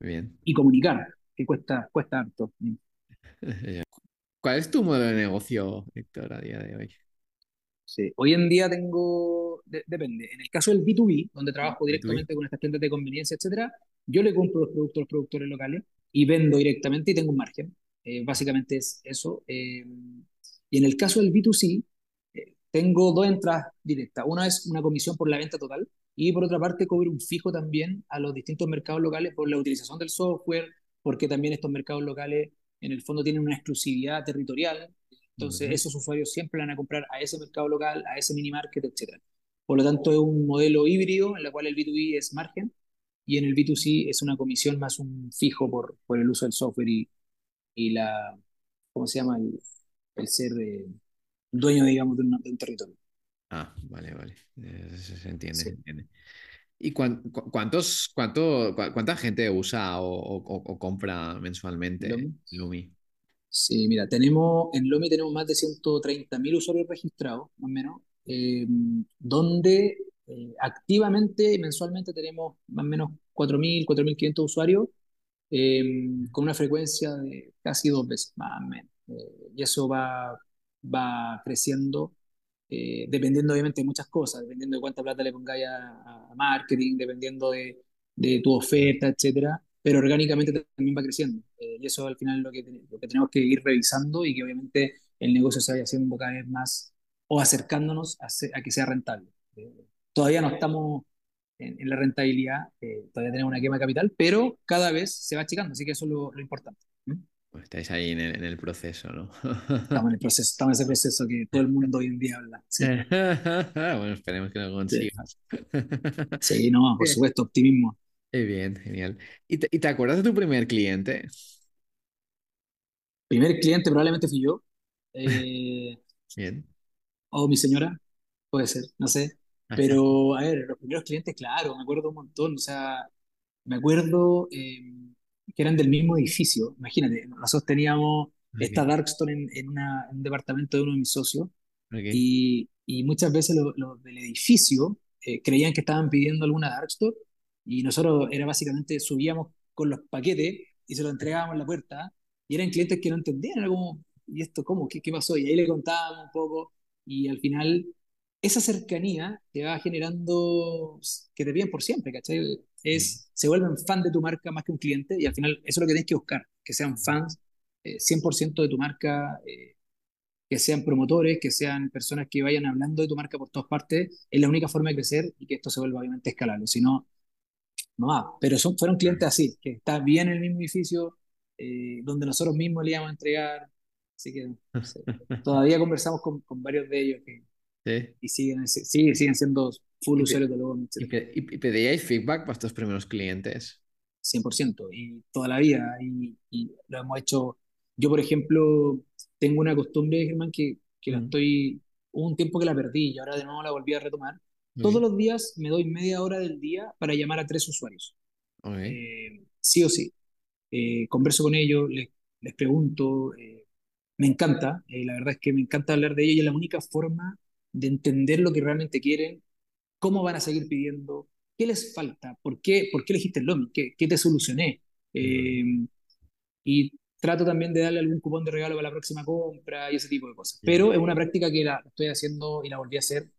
eh, y comunicar, que cuesta, cuesta harto. [laughs] ¿Cuál es tu modelo de negocio, Héctor, a día de hoy? Sí, hoy en día tengo, depende, en el caso del B2B, donde trabajo directamente con estas tiendas de conveniencia, etcétera, yo le compro los productos a los productores locales y vendo directamente y tengo un margen. Eh, básicamente es eso. Eh, y en el caso del B2C, tengo dos entradas directas. Una es una comisión por la venta total y por otra parte cobro un fijo también a los distintos mercados locales por la utilización del software, porque también estos mercados locales en el fondo tienen una exclusividad territorial Entonces, esos usuarios siempre van a comprar a ese mercado local, a ese mini market, etc. Por lo tanto, es un modelo híbrido en el cual el B2B es margen y en el B2C es una comisión más un fijo por, por el uso del software y, y la, ¿cómo se llama? El, el ser eh, dueño, digamos, de un, territorio. Ah, vale, vale. Se, entiende, se entiende. ¿Y cuántos, cuánto, cuánta gente usa o, compra mensualmente Lumi? Sí, mira, tenemos, en Lumi tenemos más de 130.000 usuarios registrados, más o menos, em, donde eh, activamente, mensualmente tenemos más o menos 4.000, 4.500 usuarios, em, con una frecuencia de casi dos veces, más o menos. Eh, y eso va, va creciendo eh, dependiendo obviamente de muchas cosas, dependiendo de cuánta plata le pongáis a, marketing, dependiendo de, de, tu oferta, etcétera, pero orgánicamente también va creciendo. Eh, y eso al final es lo que, lo que tenemos que ir revisando y que obviamente el negocio se vaya haciendo cada vez más o acercándonos a, a que sea rentable. Eh, todavía no estamos en, la rentabilidad, todavía tenemos una quema de capital, pero cada vez se va achicando, así que eso es lo, lo importante. Pues estáis ahí en el, proceso, ¿no? Estamos en el proceso, estamos en ese proceso que todo el mundo hoy en día habla. [laughs] bueno, esperemos que lo consigas. Sí, no, por supuesto, optimismo. Bien, genial. ¿Y te, ¿Y te, acuerdas de tu primer cliente? Primer cliente probablemente fui yo. [laughs] Eh, bien. O mi señora, puede ser, no sé. Pero, a ver, los primeros clientes, claro, me acuerdo un montón. O sea, me acuerdo... Eh, que eran del mismo edificio. Imagínate, nosotros teníamos esta Darkstore en, en, un departamento de uno de mis socios y, y, muchas veces los del edificio eh, creían que estaban pidiendo alguna Darkstore y nosotros era básicamente subíamos con los paquetes y se los entregábamos en la puerta y eran clientes que no entendían, era como, ¿y esto cómo? ¿Qué, qué pasó? Y ahí le contábamos un poco y al final esa cercanía te va generando que te piden por siempre, ¿cachai? Es, se vuelven fan de tu marca más que un cliente y al final eso es lo que tienes que buscar, que sean fans 100% eh, de tu marca, eh, que sean promotores, que sean personas que vayan hablando de tu marca por todas partes, es la única forma de crecer y que esto se vuelva obviamente escalable, si no, Pero son, fueron clientes así, que está bien en el mismo edificio, eh, donde nosotros mismos le íbamos a entregar, así que [laughs] todavía conversamos con, con varios de ellos que y siguen, siguen siendo full usuarios de Logon, ¿Y, pedíais feedback para estos primeros clientes? 100%, y toda la vida. Y, lo hemos hecho. Yo, por ejemplo, tengo una costumbre, Germán, que, que la estoy. Hubo un tiempo que la perdí y ahora de nuevo la volví a retomar. Todos los días me doy media hora del día para llamar a tres usuarios. Eh, sí o sí. Eh, converso con ellos, les, les pregunto. Eh, me encanta, la verdad es que me encanta hablar de ellos y es la única forma de entender lo que realmente quieren, cómo van a seguir pidiendo, qué les falta, por qué, por qué elegiste el Lomi, qué, qué te solucioné. Eh, y trato también de darle algún cupón de regalo para la próxima compra y ese tipo de cosas. Pero es una práctica que la estoy haciendo y la volví a hacer.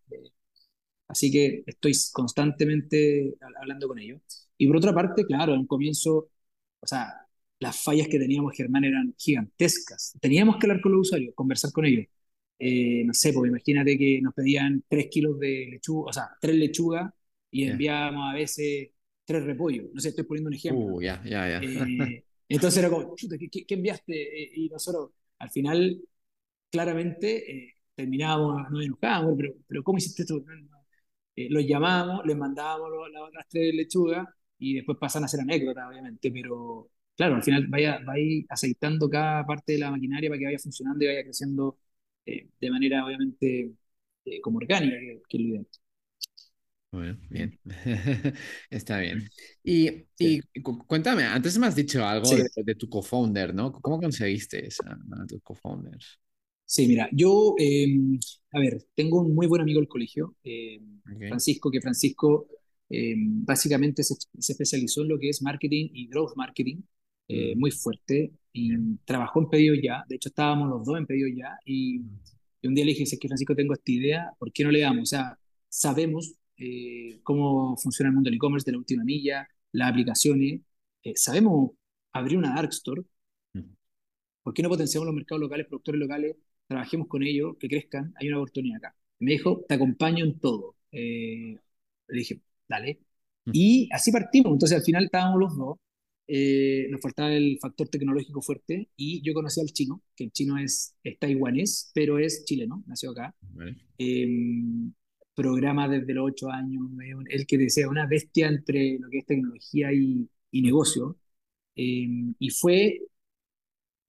Eh, así que estoy constantemente hablando con ellos. Y por otra parte, claro, en un comienzo, o sea, las fallas que teníamos, Germán, eran gigantescas. Teníamos que hablar con los usuarios, conversar con ellos. Eh, no sé, pues imagínate que nos pedían tres kilos de lechuga, o sea, tres lechugas y enviábamos a veces tres repollos. No sé, estoy poniendo un ejemplo. Uh, ya, ya, ya. Eh, [laughs] entonces era como, chuta, ¿qué, enviaste? Eh, y nosotros, al final, claramente, terminábamos, nos enojábamos, pero, pero ¿cómo hiciste esto? Los llamábamos, les mandábamos las tres lechugas y después pasan a ser anécdotas, obviamente, pero claro, al final vaya, vaya aceitando cada parte de la maquinaria para que vaya funcionando y vaya creciendo eh, de manera obviamente eh, como orgánica, que, es lo ideal. Bueno, bien. [laughs] Está bien. Y, y, cuéntame, antes me has dicho algo de, tu co-founder, ¿no? ¿Cómo conseguiste esa, a tus co-founders? Sí, mira, yo, em, a ver, tengo un muy buen amigo del colegio, em, Francisco, que Francisco em, básicamente se, se, especializó en lo que es marketing y growth marketing, eh, mm. muy fuerte y trabajó en pedido ya. De hecho, estábamos los dos en pedido ya. Y, un día le dije: Es que Francisco, tengo esta idea, ¿por qué no le damos? O sea, sabemos eh, cómo funciona el mundo del e-commerce, de la última milla, las aplicaciones, eh, sabemos abrir una dark store. ¿Por qué no potenciamos los mercados locales, productores locales? Trabajemos con ellos, que crezcan, hay una oportunidad acá. me dijo: Te acompaño en todo. le dije: Dale. Y así partimos. Entonces, al final estábamos los dos eh, nos faltaba el factor tecnológico fuerte y yo conocí al chino, que el chino es, es taiwanés, pero es chileno, nació acá. Em, programa desde los ocho años, el que desea una bestia entre lo que es tecnología y, y negocio. Em, y fue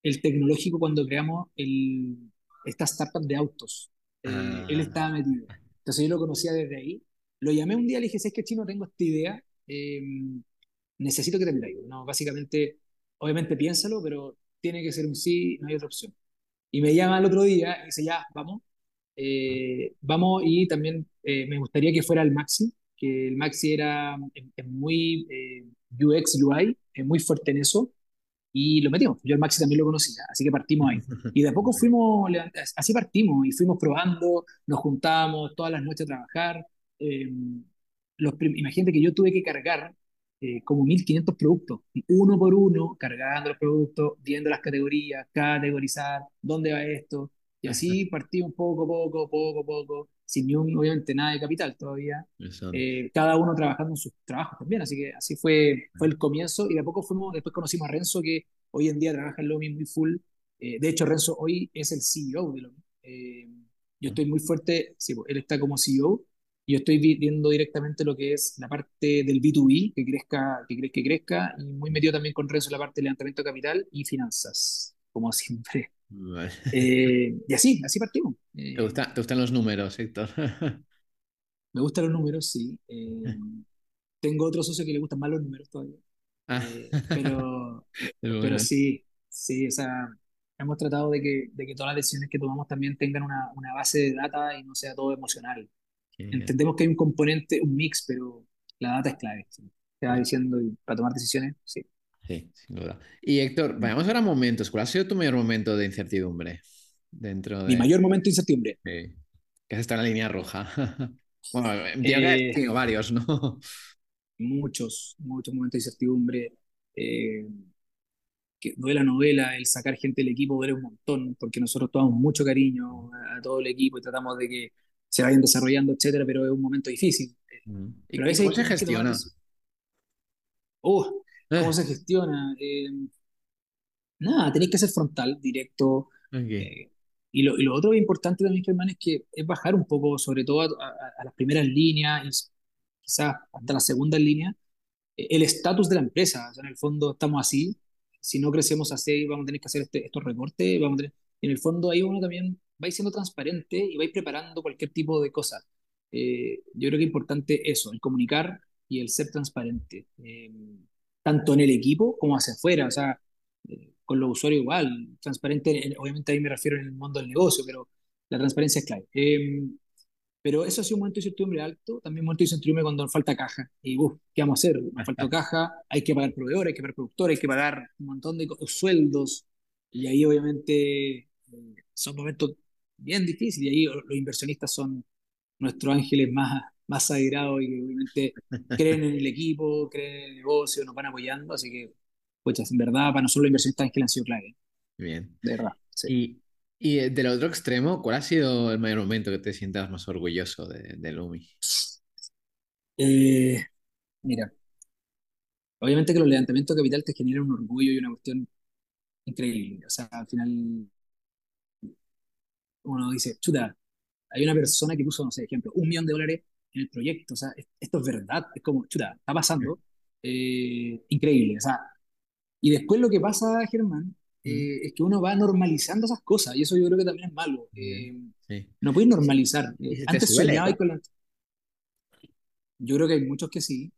el tecnológico cuando creamos el, esta startup de autos. Eh, él ah. estaba metido. Entonces yo lo conocía desde ahí. Lo llamé un día, le dije, es que chino, tengo esta idea, em, necesito que te metáis. No, básicamente, obviamente piénsalo, pero tiene que ser un sí, no hay otra opción. Y me llama el otro día y dice, ya, vamos. Eh, vamos y también eh, me gustaría que fuera el Maxi, que el Maxi era es, muy UX, UI, es muy fuerte en eso y lo metimos. Yo el Maxi también lo conocía, así que partimos ahí. [laughs] Y de a poco fuimos, así partimos y fuimos probando, nos juntábamos todas las noches a trabajar. Eh, los imagínate que yo tuve que cargar eh, como 1500 productos, uno por uno, cargando los productos, viendo las categorías, categorizar, dónde va esto. Y así partimos poco, poco, poco, poco sin ni un, obviamente nada de capital todavía, eh, cada uno trabajando en sus trabajos también, así que así fue, fue el comienzo y de a poco fuimos, después conocimos a Renzo que hoy en día trabaja en Lomi muy full, eh, de hecho Renzo hoy es el CEO de Lomi, eh, yo estoy muy fuerte, sí, pues, él está como CEO, y yo estoy viendo directamente lo que es la parte del B2B, que crezca, que, crezca, que crezca, y muy metido también con Renzo en la parte de levantamiento de capital y finanzas, como siempre. [laughs] Eh, y así, así partimos. ¿Te, gusta, ¿Te, gustan los números, Héctor? [laughs] me gustan los números, sí. Eh, [laughs] tengo otro socio que le gustan más los números todavía. Ah. Eh, pero, pero sí, sí, o sea, hemos tratado de que, de que todas las decisiones que tomamos también tengan una, una base de data y no sea todo emocional. Entendemos que hay un componente, un mix, pero la data es clave. Te va diciendo para tomar decisiones, sí. Sí, sin duda. Y Héctor, vayamos ahora a momentos. ¿Cuál ha sido tu mayor momento de incertidumbre? Dentro de... Mi mayor momento de incertidumbre. Sí. Que está en la línea roja. [laughs] bueno, eh, tengo varios, ¿no? Muchos, muchos momentos de incertidumbre. Eh, que duele la novela, el sacar gente del equipo duele un montón, porque nosotros tomamos mucho cariño a, todo el equipo y tratamos de que se vayan desarrollando, etcétera, pero es un momento difícil. Mm. ¿Y pero cómo se gestiona? Uh, ¿Cómo eh. se gestiona? Eh, nada, tenéis que ser frontal, directo. Eh, y, lo, y, lo, otro importante también, Germán, es que es bajar un poco, sobre todo a, las primeras líneas, quizás hasta la segunda línea, el estatus de la empresa. en el fondo estamos así. Si no crecemos así, vamos a tener que hacer este, estos recortes. Vamos a en el fondo ahí uno también va siendo transparente y va preparando cualquier tipo de cosa. yo creo que es importante eso, el comunicar y el ser transparente tanto en el equipo como hacia afuera, o sea, eh, con los usuarios igual, transparente, obviamente ahí me refiero en el mundo del negocio, pero la transparencia es clave. Em, pero eso ha sido un momento de incertidumbre alto, también un momento de incertidumbre cuando falta caja. Y, uh, ¿qué vamos a hacer? Nos falta caja, hay que pagar proveedores, hay que pagar productores, hay que pagar un montón de sueldos. Y ahí obviamente eh, son momentos bien difíciles y ahí los inversionistas son nuestros ángeles más, más sagrado y que obviamente creen en el equipo, creen en el negocio, nos van apoyando, así que, pues en verdad, para nosotros los inversionistas que han sido clave. Bien. De verdad. Y, y eh, del otro extremo, ¿cuál ha sido el mayor momento que te sientas más orgulloso de, de Lumi? Eh, mira, obviamente que los levantamientos de capital te generan un orgullo y una cuestión increíble. O sea, al final uno dice, chuta, hay una persona que puso, no sé, ejemplo, un millón de dólares en el proyecto. O sea, esto es verdad, es como, chuta, está pasando. Eh, increíble. O sea, y después lo que pasa, Germán, eh, es que uno va normalizando esas cosas y eso yo creo que también es malo. Eh, no puedes normalizar. Antes soñaba con la... Yo creo que hay muchos que sí,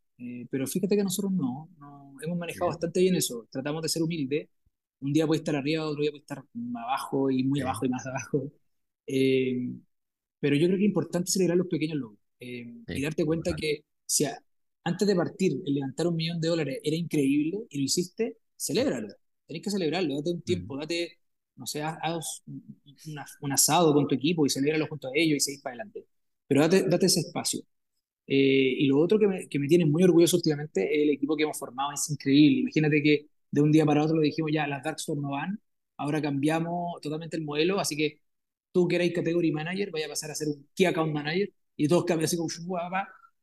pero fíjate que nosotros no, no hemos manejado bastante bien eso. Tratamos de ser humildes. Un día puede estar arriba, otro día puede estar abajo y muy abajo y más abajo. pero yo creo que es importante celebrar los pequeños logros. Eh, y darte cuenta que si antes de partir el levantar un millón de dólares era increíble y lo hiciste, celébralo. Tenés que celebrarlo, date un tiempo, date, no sé, haz un asado con tu equipo y celébralo junto a ellos y seguís para adelante. Pero date, date ese espacio. Eh, y lo otro que me, que me, tiene muy orgulloso últimamente es el equipo que hemos formado, es increíble. Imagínate que de un día para otro le dijimos ya, las Darkstore no van, ahora cambiamos totalmente el modelo, así que tú que eres Category Manager, vaya a pasar a ser un Key Account Manager y todos cambian así como,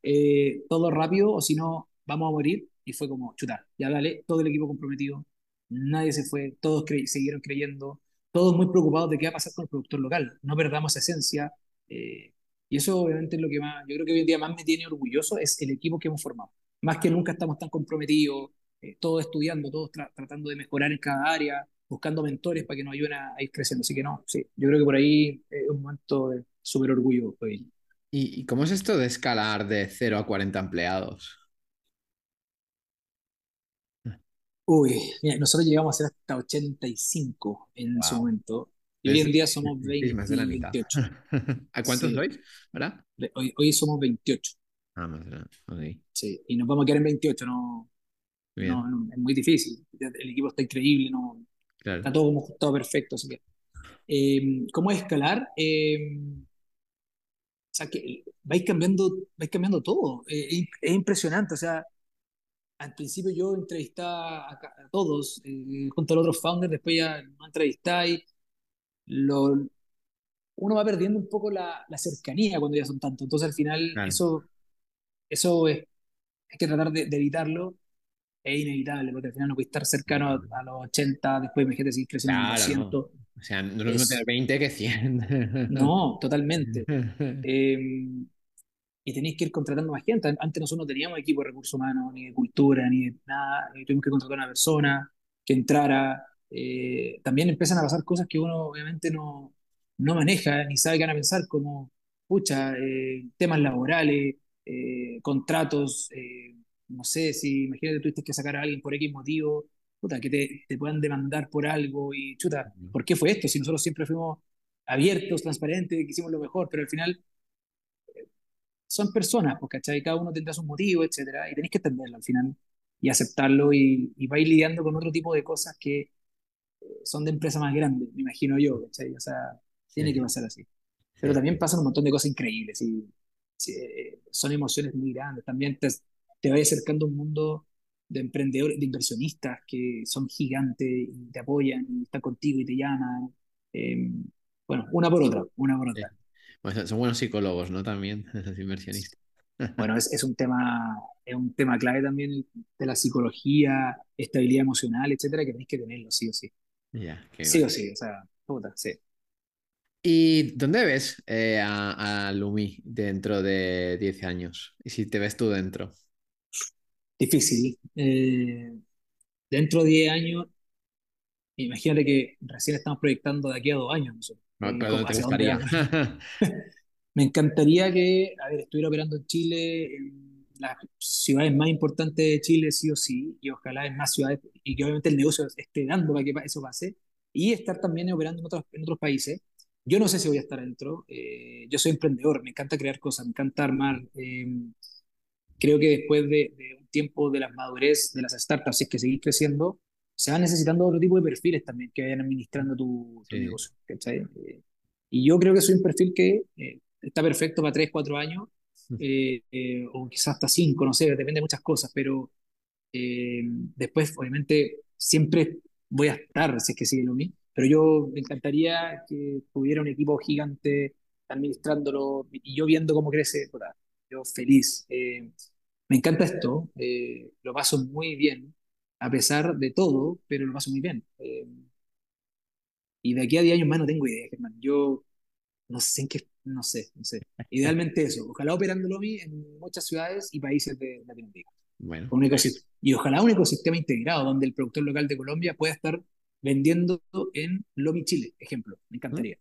eh, todo rápido, o si no, vamos a morir, y fue como, chuta, ya dale, todo el equipo comprometido, nadie se fue, todos siguieron creyendo, todos muy preocupados de qué va a pasar con el productor local, no perdamos esencia, eh, y eso obviamente es lo que más, yo creo que hoy en día más me tiene orgulloso, es el equipo que hemos formado. Más que nunca estamos tan comprometidos, eh, todos estudiando, todos tratando de mejorar en cada área, buscando mentores para que nos ayuden a, ir creciendo. Así que no, sí, yo creo que por ahí es un momento de súper orgullo hoy. ¿Y, cómo es esto de escalar de 0 a 40 empleados? Uy, mira, nosotros llegamos a ser hasta 85 en su momento. Y hoy en día somos [laughs] 20, [laughs] más de la mitad. 28. ¿A cuántos sois? ¿Verdad? Hoy, hoy somos 28. Ah, más de Sí, y nos vamos a quedar en 28, no, no, es muy difícil. El equipo está increíble, no, está todo como todo perfecto. Así que, eh, ¿cómo escalar? Eh, o sea, que vais cambiando, vais cambiando todo. Eh, es impresionante. O sea, al principio yo entrevistaba a, todos, junto a los otros founders, después ya no entrevistáis. Lo, uno va perdiendo un poco la, la, cercanía cuando ya son tantos. Entonces, al final, eso, eso es, hay que tratar de, de evitarlo es inevitable, porque al final no puede estar cercano a, los 80, después imagínate seguir creciendo claro, 200. O sea, no es lo mismo tener 20 que 100. [laughs] No, totalmente. [laughs] Em, y tenéis que ir contratando más gente. Antes nosotros no teníamos equipo de recursos humanos, ni de cultura, ni de nada. tuvimos que contratar a una persona que entrara. Eh, también empiezan a pasar cosas que uno obviamente no, no maneja, ni sabe qué van a pensar, como, pucha, eh, temas laborales, eh, contratos, no sé, si imagínate tuviste que sacar a alguien por X motivo, puta, que te, te puedan demandar por algo y chuta, ¿por qué fue esto? Si nosotros siempre fuimos abiertos, transparentes, que hicimos lo mejor, pero al final eh, son personas, ¿cachai? Cada uno tendrá sus motivos, etcétera, y tenéis que entenderlo al final y aceptarlo y, y vais lidiando con otro tipo de cosas que eh, son de empresas más grandes, me imagino yo, ¿cachai? O sea, tiene que pasar así. Pero también pasan un montón de cosas increíbles y, eh, son emociones muy grandes. También te, te vaya acercando a un mundo de emprendedores, de inversionistas que son gigantes y te apoyan y están contigo y te llaman. Em, bueno, una por otra, una por otra. son buenos psicólogos, ¿no? También, [laughs] esos inversionistas. Bueno, es, es, un tema, es un tema clave también de la psicología, estabilidad emocional, etcétera, que tenéis que tenerlo, sí o sí. sí o sí, o sea, puta, sí. ¿Y dónde ves eh, a, a, Lumi dentro de 10 años? ¿Y si te ves tú dentro? Difícil. Eh, dentro de 10 años, imagínate que recién estamos proyectando de aquí a dos años. [laughs] [laughs] Me encantaría que, a ver, estuviera operando en Chile, en las ciudades más importantes de Chile, sí o sí, y ojalá en más ciudades, y que obviamente el negocio esté dando para que eso pase, y estar también operando en otros, en otros países. Yo no sé si voy a estar dentro. Eh, yo soy emprendedor, me encanta crear cosas, me encanta armar. Eh, creo que después de, un tiempo de la madurez de las startups, si es que seguís creciendo, se van necesitando otro tipo de perfiles también que vayan administrando tu, negocio. Eh, y yo creo que soy un perfil que eh, está perfecto para 3, 4 años, eh, o quizás hasta 5, no sé, depende de muchas cosas, pero después, obviamente, siempre voy a estar, si es que sigue lo mismo, pero yo me encantaría que tuviera un equipo gigante administrándolo y yo viendo cómo crece, yo feliz. Me encanta esto, eh, lo paso muy bien, a pesar de todo, pero lo paso muy bien. Eh, y de aquí a 10 años más no tengo idea, Germán. Yo no sé en qué, no sé, no sé. Idealmente eso, ojalá operándolo en muchas ciudades y países de Latinoamérica. Bueno. Un y ojalá un ecosistema integrado donde el productor local de Colombia pueda estar vendiendo en Lomi Chile, ejemplo. Me encantaría.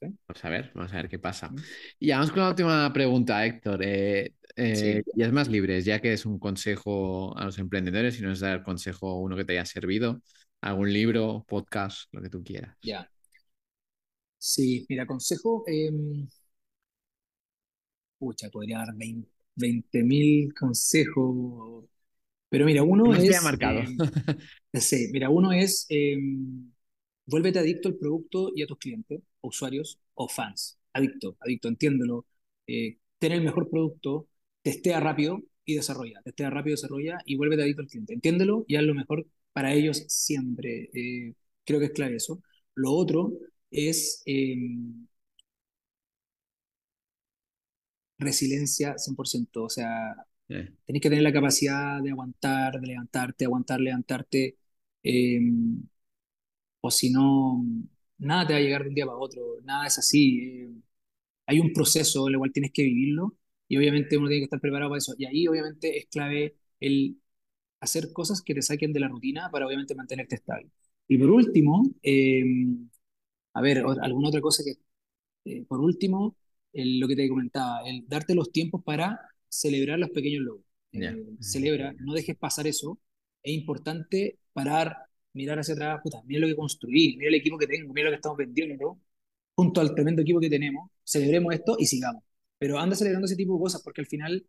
Vamos a ver, vamos a ver qué pasa. Y vamos con la última pregunta, Héctor. Eh, eh, y es más libres, ya que es un consejo a los emprendedores y no es dar consejo uno que te haya servido, algún libro, podcast, lo que tú quieras. Ya. Sí, mira, consejo. Eh, pucha, podría dar 20.000 consejos. Pero mira, uno es. marcado. Em, [laughs] sí, mira, uno es. Em, vuélvete adicto al producto y a tus clientes, usuarios o fans. Adicto, adicto, entiéndelo. Eh, tener el mejor producto, testea rápido y desarrolla. Testea rápido, desarrolla y vuélvete adicto al cliente. Entiéndelo y haz lo mejor para ellos siempre. Eh, creo que es clave eso. Lo otro es em, resiliencia 100%. O sea, Eh, Tenés que tener la capacidad de aguantar, de levantarte, aguantar, levantarte, eh, o si no, nada te va a llegar de un día para otro, nada es así. eh, hay un proceso en el cual tienes que vivirlo y obviamente uno tiene que estar preparado para eso. Y ahí obviamente es clave el hacer cosas que te saquen de la rutina para obviamente mantenerte estable. Y por último, eh, a ver, alguna otra cosa que, eh, por último, el- lo que te comentaba, el darte los tiempos para celebrar los pequeños logros. Eh, celebra, no dejes pasar eso. Es importante parar, mirar hacia atrás, puta, mira lo que construí, mira el equipo que tengo, mira lo que estamos vendiendo, junto al tremendo equipo que tenemos, celebremos esto y sigamos. Pero anda celebrando ese tipo de cosas porque al final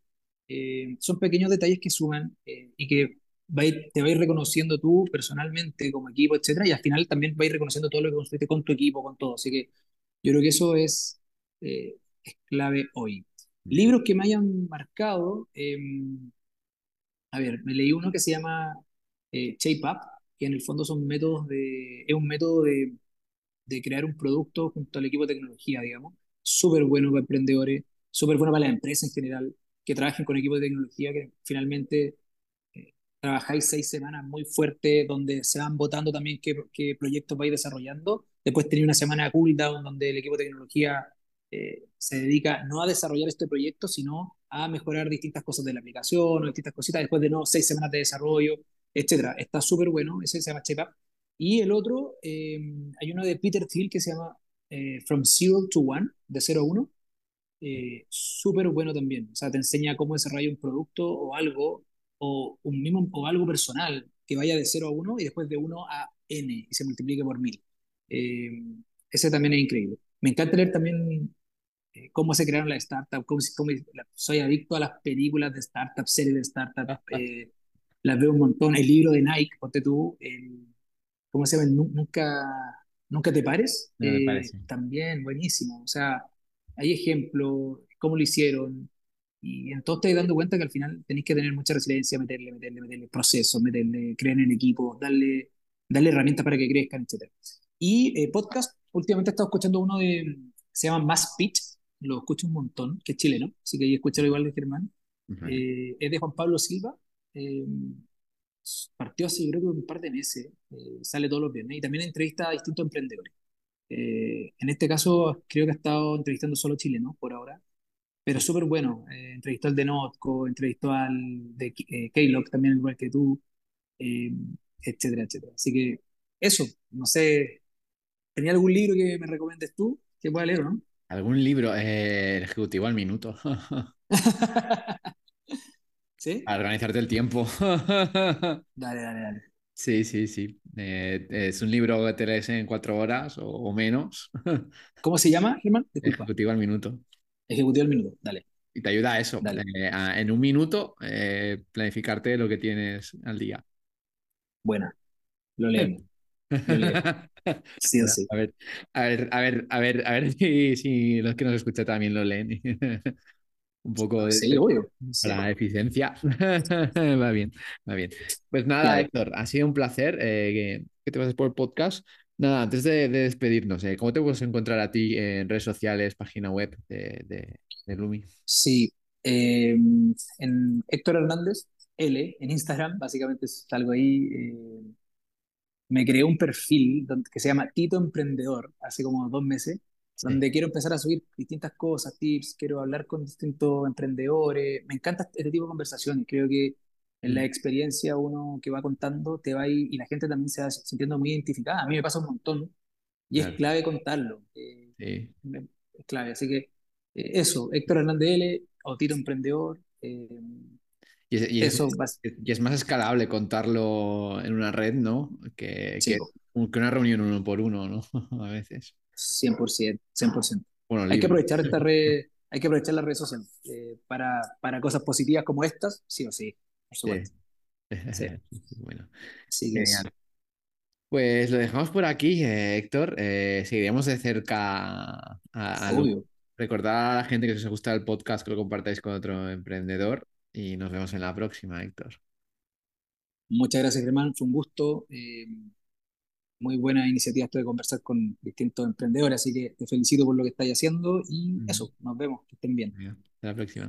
eh, son pequeños detalles que suman eh, y que va ir- te va a ir reconociendo tú personalmente como equipo, etcétera, y al final también va a ir reconociendo todo lo que construiste con tu equipo, con todo. Así que yo creo que eso es, eh, es clave hoy. Libros que me hayan marcado, eh, a ver, me leí uno que se llama eh, Shape Up, que en el fondo son métodos de, es un método de, de crear un producto junto al equipo de tecnología, digamos. Súper bueno para emprendedores, súper bueno para las empresas en general, que trabajen con equipos de tecnología, que finalmente eh, trabajáis seis semanas muy fuertes, donde se van votando también qué, qué proyectos vais desarrollando. Después tenéis una semana de cool down, donde el equipo de tecnología eh, se dedica no a desarrollar este proyecto, sino a mejorar distintas cosas de la aplicación o distintas cositas después de no seis semanas de desarrollo, etcétera. Está súper bueno, ese se llama Shape Up. Y el otro, eh, hay uno de Peter Thiel que se llama eh, From Zero to One, de 0 a 1. Eh, súper bueno también. O sea, te enseña cómo desarrollar un producto o algo, o, un mismo, o algo personal que vaya de 0 a 1 y después de 1 a n y se multiplique por 1000. Eh, ese también es increíble. Me encanta leer también eh, cómo se crearon las startups, cómo, cómo, soy adicto a las películas de startups, series de startups, eh, las veo un montón. El libro de Nike, ponte tú, el, ¿cómo se llama? Nunca, nunca te pares. No me parece. También buenísimo. O sea, hay ejemplos, cómo lo hicieron. Y entonces te dando cuenta que al final tenéis que tener mucha resiliencia, meterle, meterle, meterle procesos, meterle, creer en el equipo, darle, darle herramientas para que crezcan, etc. Y eh, podcast, últimamente he estado escuchando uno de, se llama Mass Pitch, lo escucho un montón, que es chileno, así que escúchalo igual de Germán. Uh -huh. eh, es de Juan Pablo Silva, eh, partió hace creo que un par de meses, eh, sale todos los viernes y también entrevista a distintos emprendedores. Eh, en este caso creo que ha estado entrevistando solo chilenos por ahora, pero súper bueno. Eh, entrevistó al de Notco, entrevistó al de eh, Keylog también, igual que tú, eh, etcétera, etcétera. Así que eso, no sé, ¿tenía algún libro que me recomiendes tú que pueda leer, no? ¿Algún libro? El Ejecutivo al Minuto. [laughs] ¿Sí? Para organizarte el tiempo. [laughs] dale, dale, dale. Sí, sí, sí. Eh, es un libro que te lees en cuatro horas o, o menos. [laughs] ¿Cómo se llama, Germán? Disculpa. Ejecutivo al Minuto. Ejecutivo al Minuto, dale. Y te ayuda a eso, eh, a, en un minuto, eh, planificarte lo que tienes al día. Buena, lo leemos. Lo leemos. [laughs] Sí o sí. A ver, a ver, a ver, a ver, a ver si, si los que nos escuchan también lo leen. Un poco de, sí, obvio. para la eficiencia. [laughs] va bien, va bien. Pues nada, claro. Héctor, ha sido un placer eh, que, que, te pases por el podcast. Nada, antes de, de despedirnos, eh, ¿cómo te puedes encontrar a ti en redes sociales, página web de, de, de Lumi? Sí, eh, en Héctor Hernández, L, en Instagram, básicamente salgo ahí. Eh, me creé un perfil que se llama Tito Emprendedor, hace como dos meses, sí. donde quiero empezar a subir distintas cosas, tips, quiero hablar con distintos emprendedores. Me encanta este tipo de conversaciones. Creo que en la experiencia uno que va contando te va ir, y la gente también se va sintiendo muy identificada. A mí me pasa un montón y claro. es clave contarlo. Eh, sí. Es clave. Así que eh, eso, Héctor Hernández L o Tito Emprendedor. Eh, y es, y, eso es, y es, más escalable contarlo en una red, ¿no? Que, sí. que, que, una reunión uno por uno, ¿no? [laughs] A veces. 100%, 100%. Bueno, hay libre. que aprovechar esta [laughs] red, hay que aprovechar las redes sociales eh, para, para cosas positivas como estas, sí o sí, por supuesto. Sí. sí. [laughs] bueno. Sí. Pues lo dejamos por aquí, eh, Héctor. Eh, seguiremos de cerca a, a recordar a la gente que si os gusta el podcast que lo compartáis con otro emprendedor y nos vemos en la próxima, Héctor. Muchas gracias, Germán. Fue un gusto. Eh, muy buena iniciativa esto de conversar con distintos emprendedores, así que te felicito por lo que estáis haciendo y mm. eso, nos vemos, que estén bien. Hasta la próxima.